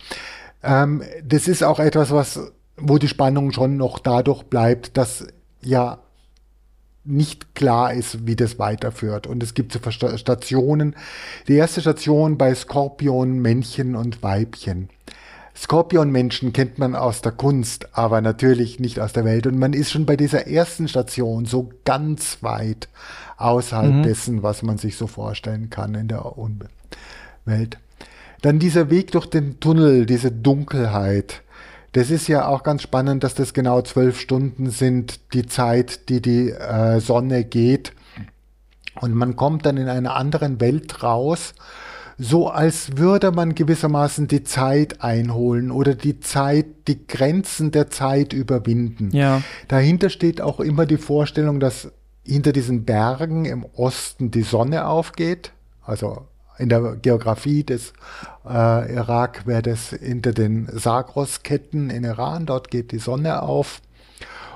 Ähm, das ist auch etwas, was, wo die Spannung schon noch dadurch bleibt, dass ja nicht klar ist, wie das weiterführt. Und es gibt so Stationen. Die erste Station bei Skorpion, Männchen und Weibchen. Skorpionmenschen kennt man aus der Kunst, aber natürlich nicht aus der Welt. Und man ist schon bei dieser ersten Station so ganz weit außerhalb mhm. dessen, was man sich so vorstellen kann in der Welt. Dann dieser Weg durch den Tunnel, diese Dunkelheit. Das ist ja auch ganz spannend, dass das genau zwölf Stunden sind, die Zeit, die die äh, Sonne geht. Und man kommt dann in einer anderen Welt raus so als würde man gewissermaßen die Zeit einholen oder die Zeit, die Grenzen der Zeit überwinden. Ja. Dahinter steht auch immer die Vorstellung, dass hinter diesen Bergen im Osten die Sonne aufgeht. Also in der Geografie des äh, Irak wäre das hinter den Sagros-Ketten in Iran, dort geht die Sonne auf.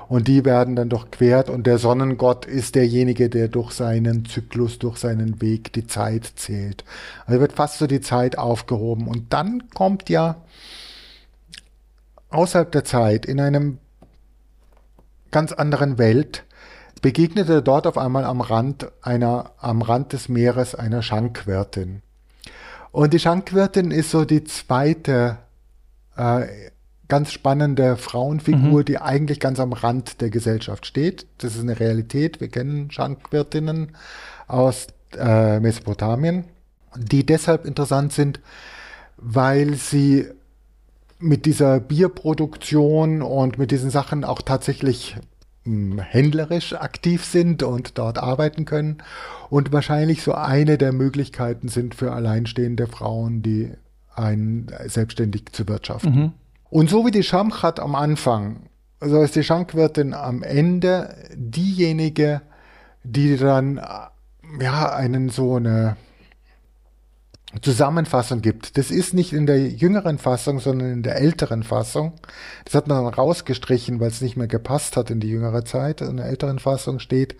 Und die werden dann durchquert und der Sonnengott ist derjenige, der durch seinen Zyklus, durch seinen Weg die Zeit zählt. Also wird fast so die Zeit aufgehoben. Und dann kommt ja außerhalb der Zeit in einem ganz anderen Welt begegnete dort auf einmal am Rand einer, am Rand des Meeres einer Schankwirtin. Und die Schankwirtin ist so die zweite äh, ganz spannende Frauenfigur, mhm. die eigentlich ganz am Rand der Gesellschaft steht. Das ist eine Realität. Wir kennen Schankwirtinnen aus äh, Mesopotamien, die deshalb interessant sind, weil sie mit dieser Bierproduktion und mit diesen Sachen auch tatsächlich händlerisch aktiv sind und dort arbeiten können und wahrscheinlich so eine der Möglichkeiten sind für alleinstehende Frauen, die ein selbstständig zu wirtschaften. Mhm. Und so wie die Schamchat am Anfang, so ist die Schankwirtin am Ende diejenige, die dann ja einen so eine Zusammenfassung gibt. Das ist nicht in der jüngeren Fassung, sondern in der älteren Fassung. Das hat man dann rausgestrichen, weil es nicht mehr gepasst hat in die jüngere Zeit. In der älteren Fassung steht,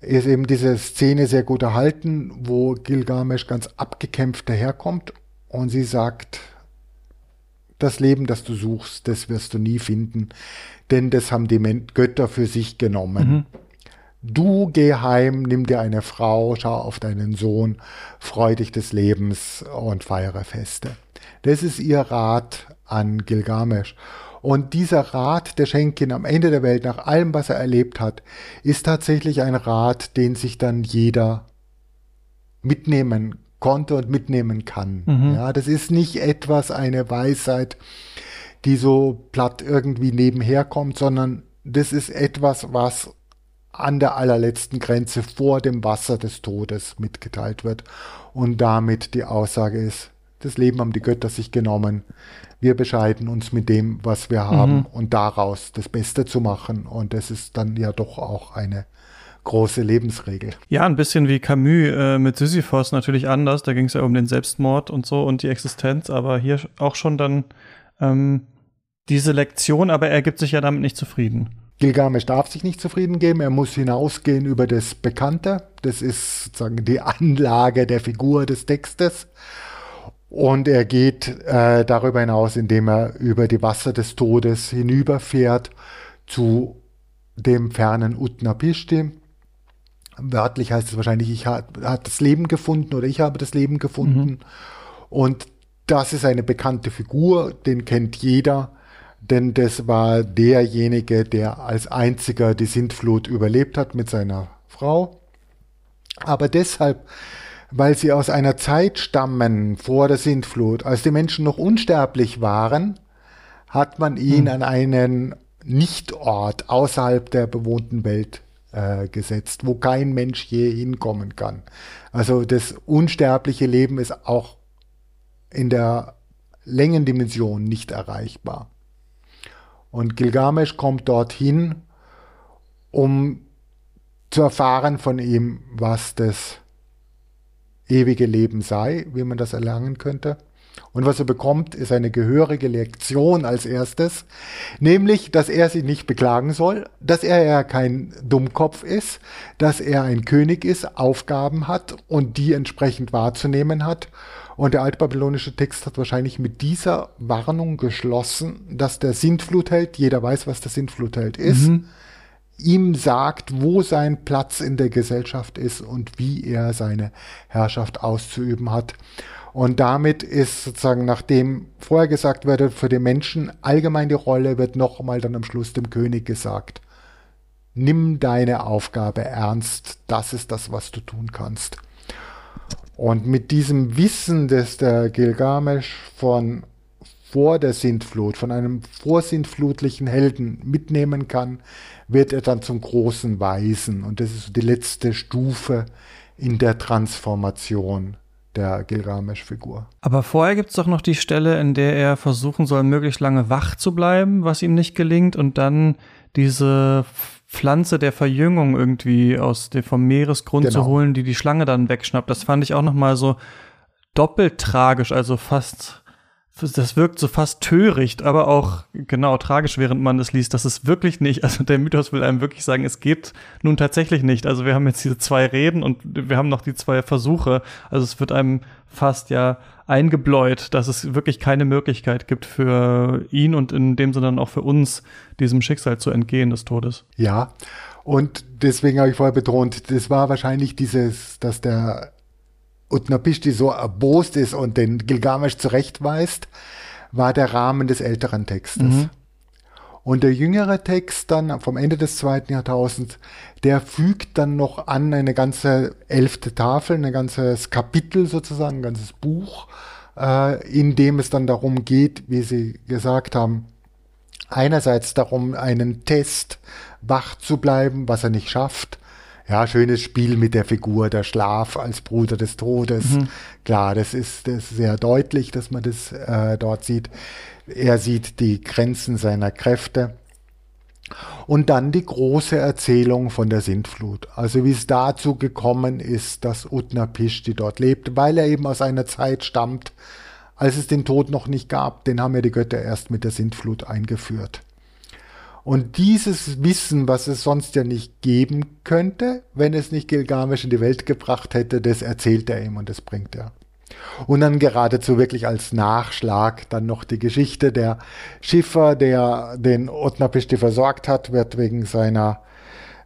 ist eben diese Szene sehr gut erhalten, wo Gilgamesh ganz abgekämpft daherkommt und sie sagt, das Leben, das du suchst, das wirst du nie finden, denn das haben die Götter für sich genommen. Mhm. Du geh heim, nimm dir eine Frau, schau auf deinen Sohn, freu dich des Lebens und feiere Feste. Das ist ihr Rat an Gilgamesh. Und dieser Rat der Schenkin am Ende der Welt, nach allem, was er erlebt hat, ist tatsächlich ein Rat, den sich dann jeder mitnehmen konnte und mitnehmen kann. Mhm. Ja, das ist nicht etwas, eine Weisheit, die so platt irgendwie nebenher kommt, sondern das ist etwas, was an der allerletzten Grenze vor dem Wasser des Todes mitgeteilt wird. Und damit die Aussage ist, das Leben haben die Götter sich genommen. Wir bescheiden uns mit dem, was wir haben mhm. und daraus das Beste zu machen. Und das ist dann ja doch auch eine große Lebensregel. Ja, ein bisschen wie Camus äh, mit Sisyphos natürlich anders. Da ging es ja um den Selbstmord und so und die Existenz, aber hier auch schon dann ähm, diese Lektion, aber er gibt sich ja damit nicht zufrieden. Gilgamesh darf sich nicht zufrieden geben, er muss hinausgehen über das Bekannte. Das ist sozusagen die Anlage der Figur des Textes. Und er geht äh, darüber hinaus, indem er über die Wasser des Todes hinüberfährt zu dem fernen Utnapishti. Wörtlich heißt es wahrscheinlich, ich habe das Leben gefunden oder ich habe das Leben gefunden. Mhm. Und das ist eine bekannte Figur, den kennt jeder denn das war derjenige, der als einziger die Sintflut überlebt hat mit seiner Frau. Aber deshalb, weil sie aus einer Zeit stammen vor der Sintflut, als die Menschen noch unsterblich waren, hat man ihn hm. an einen Nichtort außerhalb der bewohnten Welt äh, gesetzt, wo kein Mensch je hinkommen kann. Also das unsterbliche Leben ist auch in der Längendimension nicht erreichbar. Und Gilgamesh kommt dorthin, um zu erfahren von ihm, was das ewige Leben sei, wie man das erlangen könnte. Und was er bekommt, ist eine gehörige Lektion als erstes, nämlich, dass er sich nicht beklagen soll, dass er ja kein Dummkopf ist, dass er ein König ist, Aufgaben hat und die entsprechend wahrzunehmen hat und der altbabylonische Text hat wahrscheinlich mit dieser Warnung geschlossen, dass der Sintflutheld, jeder weiß, was der Sintflutheld ist, mhm. ihm sagt, wo sein Platz in der Gesellschaft ist und wie er seine Herrschaft auszuüben hat. Und damit ist sozusagen, nachdem vorher gesagt wurde, für den Menschen allgemein die Rolle, wird nochmal dann am Schluss dem König gesagt, nimm deine Aufgabe ernst, das ist das, was du tun kannst. Und mit diesem Wissen, das der Gilgamesh von vor der Sintflut, von einem vorsintflutlichen Helden mitnehmen kann, wird er dann zum großen Weisen. Und das ist die letzte Stufe in der Transformation der Gilgamesh-Figur. Aber vorher gibt es doch noch die Stelle, in der er versuchen soll, möglichst lange wach zu bleiben, was ihm nicht gelingt, und dann diese Pflanze der Verjüngung irgendwie aus dem, vom Meeresgrund genau. zu holen, die die Schlange dann wegschnappt. Das fand ich auch noch mal so doppelt tragisch, also fast das wirkt so fast töricht, aber auch genau tragisch, während man es liest, dass es wirklich nicht, also der Mythos will einem wirklich sagen, es geht nun tatsächlich nicht. Also wir haben jetzt diese zwei Reden und wir haben noch die zwei Versuche. Also es wird einem fast ja eingebläut, dass es wirklich keine Möglichkeit gibt für ihn und in dem Sinne dann auch für uns, diesem Schicksal zu entgehen des Todes. Ja, und deswegen habe ich vorher betont, das war wahrscheinlich dieses, dass der Utnapishti so erbost ist und den Gilgamesch zurechtweist, war der Rahmen des älteren Textes. Mhm. Und der jüngere Text dann vom Ende des zweiten Jahrtausends, der fügt dann noch an eine ganze elfte Tafel, ein ganzes Kapitel sozusagen, ein ganzes Buch, äh, in dem es dann darum geht, wie Sie gesagt haben, einerseits darum, einen Test wach zu bleiben, was er nicht schafft, ja, schönes Spiel mit der Figur, der Schlaf als Bruder des Todes. Mhm. Klar, das ist, das ist sehr deutlich, dass man das äh, dort sieht. Er sieht die Grenzen seiner Kräfte. Und dann die große Erzählung von der Sintflut. Also wie es dazu gekommen ist, dass Utnapishti dort lebt, weil er eben aus einer Zeit stammt, als es den Tod noch nicht gab. Den haben ja die Götter erst mit der Sintflut eingeführt. Und dieses Wissen, was es sonst ja nicht geben könnte, wenn es nicht Gilgamesch in die Welt gebracht hätte, das erzählt er ihm und das bringt er. Und dann geradezu wirklich als Nachschlag dann noch die Geschichte der Schiffer, der den Utnapishti versorgt hat, wird wegen seiner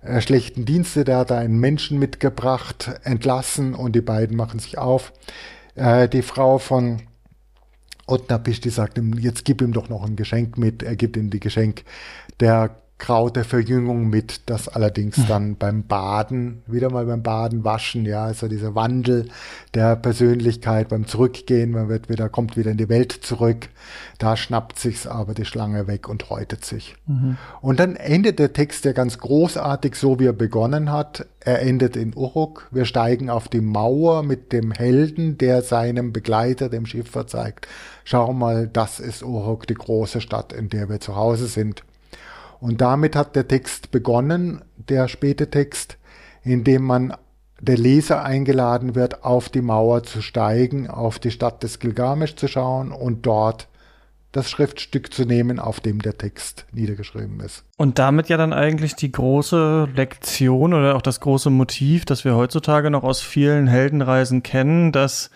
äh, schlechten Dienste, der hat einen Menschen mitgebracht, entlassen und die beiden machen sich auf. Äh, die Frau von Utnapishti sagt ihm, jetzt gib ihm doch noch ein Geschenk mit. Er gibt ihm die Geschenk der graute Verjüngung mit, das allerdings hm. dann beim Baden, wieder mal beim Baden waschen, ja, also dieser Wandel der Persönlichkeit beim Zurückgehen, man wird wieder, kommt wieder in die Welt zurück, da schnappt sich's aber die Schlange weg und häutet sich. Mhm. Und dann endet der Text ja ganz großartig, so wie er begonnen hat. Er endet in Uruk. Wir steigen auf die Mauer mit dem Helden, der seinem Begleiter, dem Schiffer zeigt, schau mal, das ist Uruk, die große Stadt, in der wir zu Hause sind. Und damit hat der Text begonnen, der späte Text, in dem man der Leser eingeladen wird, auf die Mauer zu steigen, auf die Stadt des Gilgamesch zu schauen und dort das Schriftstück zu nehmen, auf dem der Text niedergeschrieben ist. Und damit ja dann eigentlich die große Lektion oder auch das große Motiv, das wir heutzutage noch aus vielen Heldenreisen kennen, dass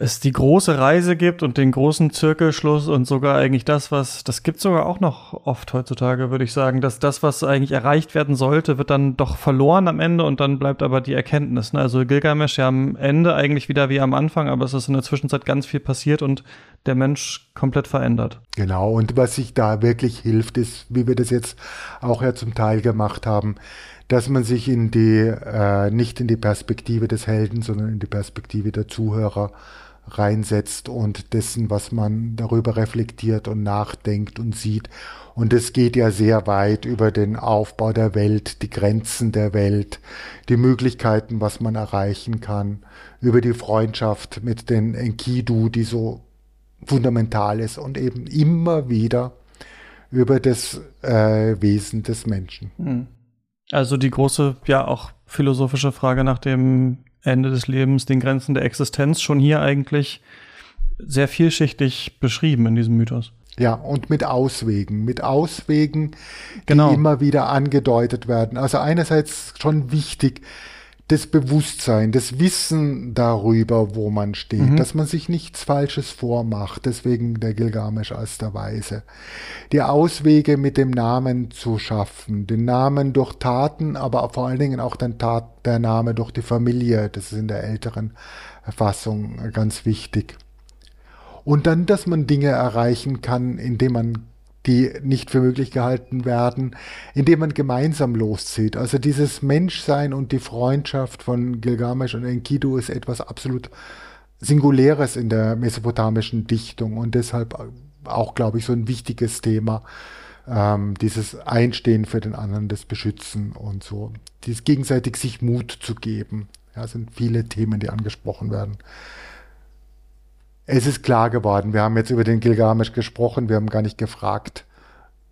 es die große Reise gibt und den großen Zirkelschluss und sogar eigentlich das, was, das gibt sogar auch noch oft heutzutage, würde ich sagen, dass das, was eigentlich erreicht werden sollte, wird dann doch verloren am Ende und dann bleibt aber die Erkenntnis. Ne? Also Gilgamesh ja am Ende eigentlich wieder wie am Anfang, aber es ist in der Zwischenzeit ganz viel passiert und der Mensch komplett verändert. Genau, und was sich da wirklich hilft, ist, wie wir das jetzt auch ja zum Teil gemacht haben, dass man sich in die, äh, nicht in die Perspektive des Helden, sondern in die Perspektive der Zuhörer reinsetzt und dessen, was man darüber reflektiert und nachdenkt und sieht. Und es geht ja sehr weit über den Aufbau der Welt, die Grenzen der Welt, die Möglichkeiten, was man erreichen kann, über die Freundschaft mit den Enkidu, die so fundamental ist und eben immer wieder über das äh, Wesen des Menschen. Hm. Also die große, ja auch philosophische Frage nach dem Ende des Lebens, den Grenzen der Existenz, schon hier eigentlich sehr vielschichtig beschrieben in diesem Mythos. Ja, und mit Auswegen, mit Auswegen, die genau. immer wieder angedeutet werden. Also einerseits schon wichtig, das Bewusstsein, das Wissen darüber, wo man steht, mhm. dass man sich nichts Falsches vormacht, deswegen der Gilgamesch als der Weise. Die Auswege mit dem Namen zu schaffen, den Namen durch Taten, aber vor allen Dingen auch den Tat, der Name durch die Familie, das ist in der älteren Fassung ganz wichtig. Und dann, dass man Dinge erreichen kann, indem man die nicht für möglich gehalten werden, indem man gemeinsam loszieht. Also dieses Menschsein und die Freundschaft von Gilgamesch und Enkidu ist etwas absolut Singuläres in der mesopotamischen Dichtung und deshalb auch, glaube ich, so ein wichtiges Thema, ähm, dieses Einstehen für den anderen, das Beschützen und so, dieses gegenseitig sich Mut zu geben. Ja, sind viele Themen, die angesprochen werden. Es ist klar geworden, wir haben jetzt über den Gilgamesch gesprochen, wir haben gar nicht gefragt,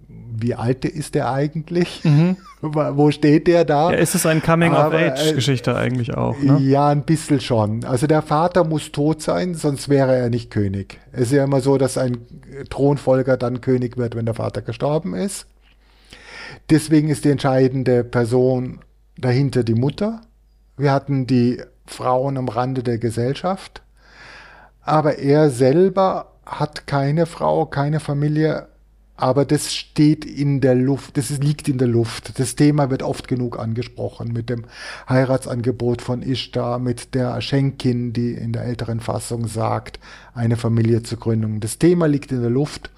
wie alt ist der eigentlich? Mhm. <laughs> Wo steht der da? Ja, ist es ein Coming-of-Age-Geschichte äh, eigentlich auch? Ne? Ja, ein bisschen schon. Also der Vater muss tot sein, sonst wäre er nicht König. Es ist ja immer so, dass ein Thronfolger dann König wird, wenn der Vater gestorben ist. Deswegen ist die entscheidende Person dahinter die Mutter. Wir hatten die Frauen am Rande der Gesellschaft. Aber er selber hat keine Frau, keine Familie, aber das steht in der Luft, das liegt in der Luft. Das Thema wird oft genug angesprochen mit dem Heiratsangebot von Ishtar, mit der Schenkin, die in der älteren Fassung sagt, eine Familie zu gründen. Das Thema liegt in der Luft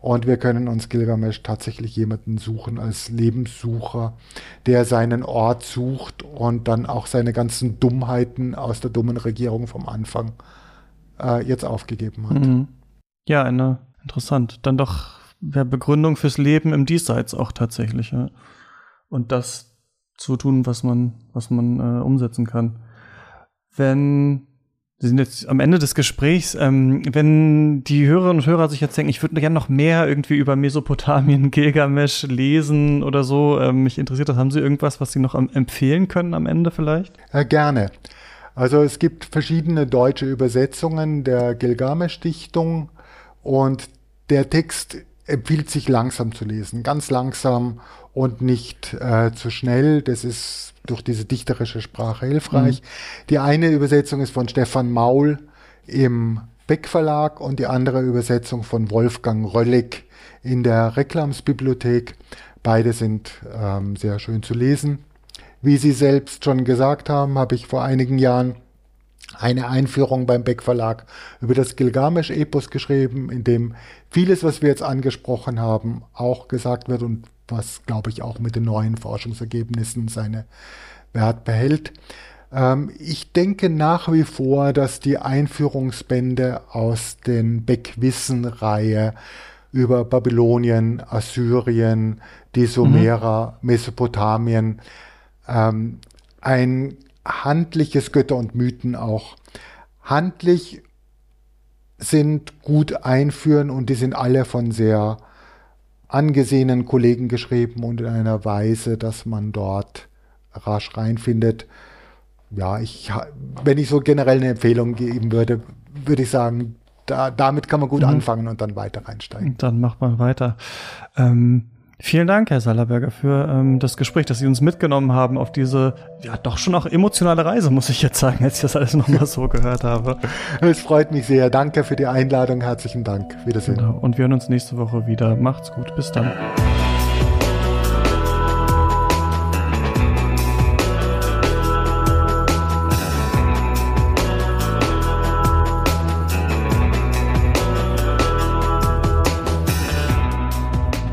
und wir können uns Gilgamesch tatsächlich jemanden suchen als Lebenssucher, der seinen Ort sucht und dann auch seine ganzen Dummheiten aus der dummen Regierung vom Anfang äh, jetzt aufgegeben hat. Mhm. Ja, eine interessant. Dann doch ja, Begründung fürs Leben im Diesseits auch tatsächlich. Ja. Und das zu tun, was man, was man äh, umsetzen kann. Wenn wir sind jetzt am Ende des Gesprächs. Ähm, wenn die Hörerinnen und Hörer sich jetzt denken, ich würde gerne noch mehr irgendwie über Mesopotamien, <laughs> Gilgamesch lesen oder so, ähm, mich interessiert das. Haben Sie irgendwas, was Sie noch am, empfehlen können am Ende vielleicht? Ja, gerne. Also es gibt verschiedene deutsche Übersetzungen der Gilgamesch-Dichtung und der Text empfiehlt sich langsam zu lesen, ganz langsam und nicht äh, zu schnell. Das ist durch diese dichterische Sprache hilfreich. Mhm. Die eine Übersetzung ist von Stefan Maul im Beck Verlag und die andere Übersetzung von Wolfgang Röllig in der Reklamsbibliothek. Beide sind ähm, sehr schön zu lesen. Wie Sie selbst schon gesagt haben, habe ich vor einigen Jahren eine Einführung beim Beck Verlag über das Gilgamesch-Epos geschrieben, in dem vieles, was wir jetzt angesprochen haben, auch gesagt wird und was, glaube ich, auch mit den neuen Forschungsergebnissen seine Wert behält. Ähm, ich denke nach wie vor, dass die Einführungsbände aus den Beck-Wissen-Reihe über Babylonien, Assyrien, die Sumerer, mhm. Mesopotamien, ähm, ein handliches Götter und Mythen auch handlich sind, gut einführen und die sind alle von sehr angesehenen Kollegen geschrieben und in einer Weise, dass man dort rasch reinfindet. Ja, ich, wenn ich so generell eine Empfehlung geben würde, würde ich sagen, da, damit kann man gut mhm. anfangen und dann weiter reinsteigen. Dann macht man weiter. Ähm, Vielen Dank, Herr Sallerberger, für ähm, das Gespräch, dass Sie uns mitgenommen haben auf diese, ja, doch schon auch emotionale Reise, muss ich jetzt sagen, als ich das alles nochmal so gehört habe. <laughs> Es freut mich sehr. Danke für die Einladung. Herzlichen Dank. Wiedersehen. Genau. Und wir hören uns nächste Woche wieder. Macht's gut. Bis dann.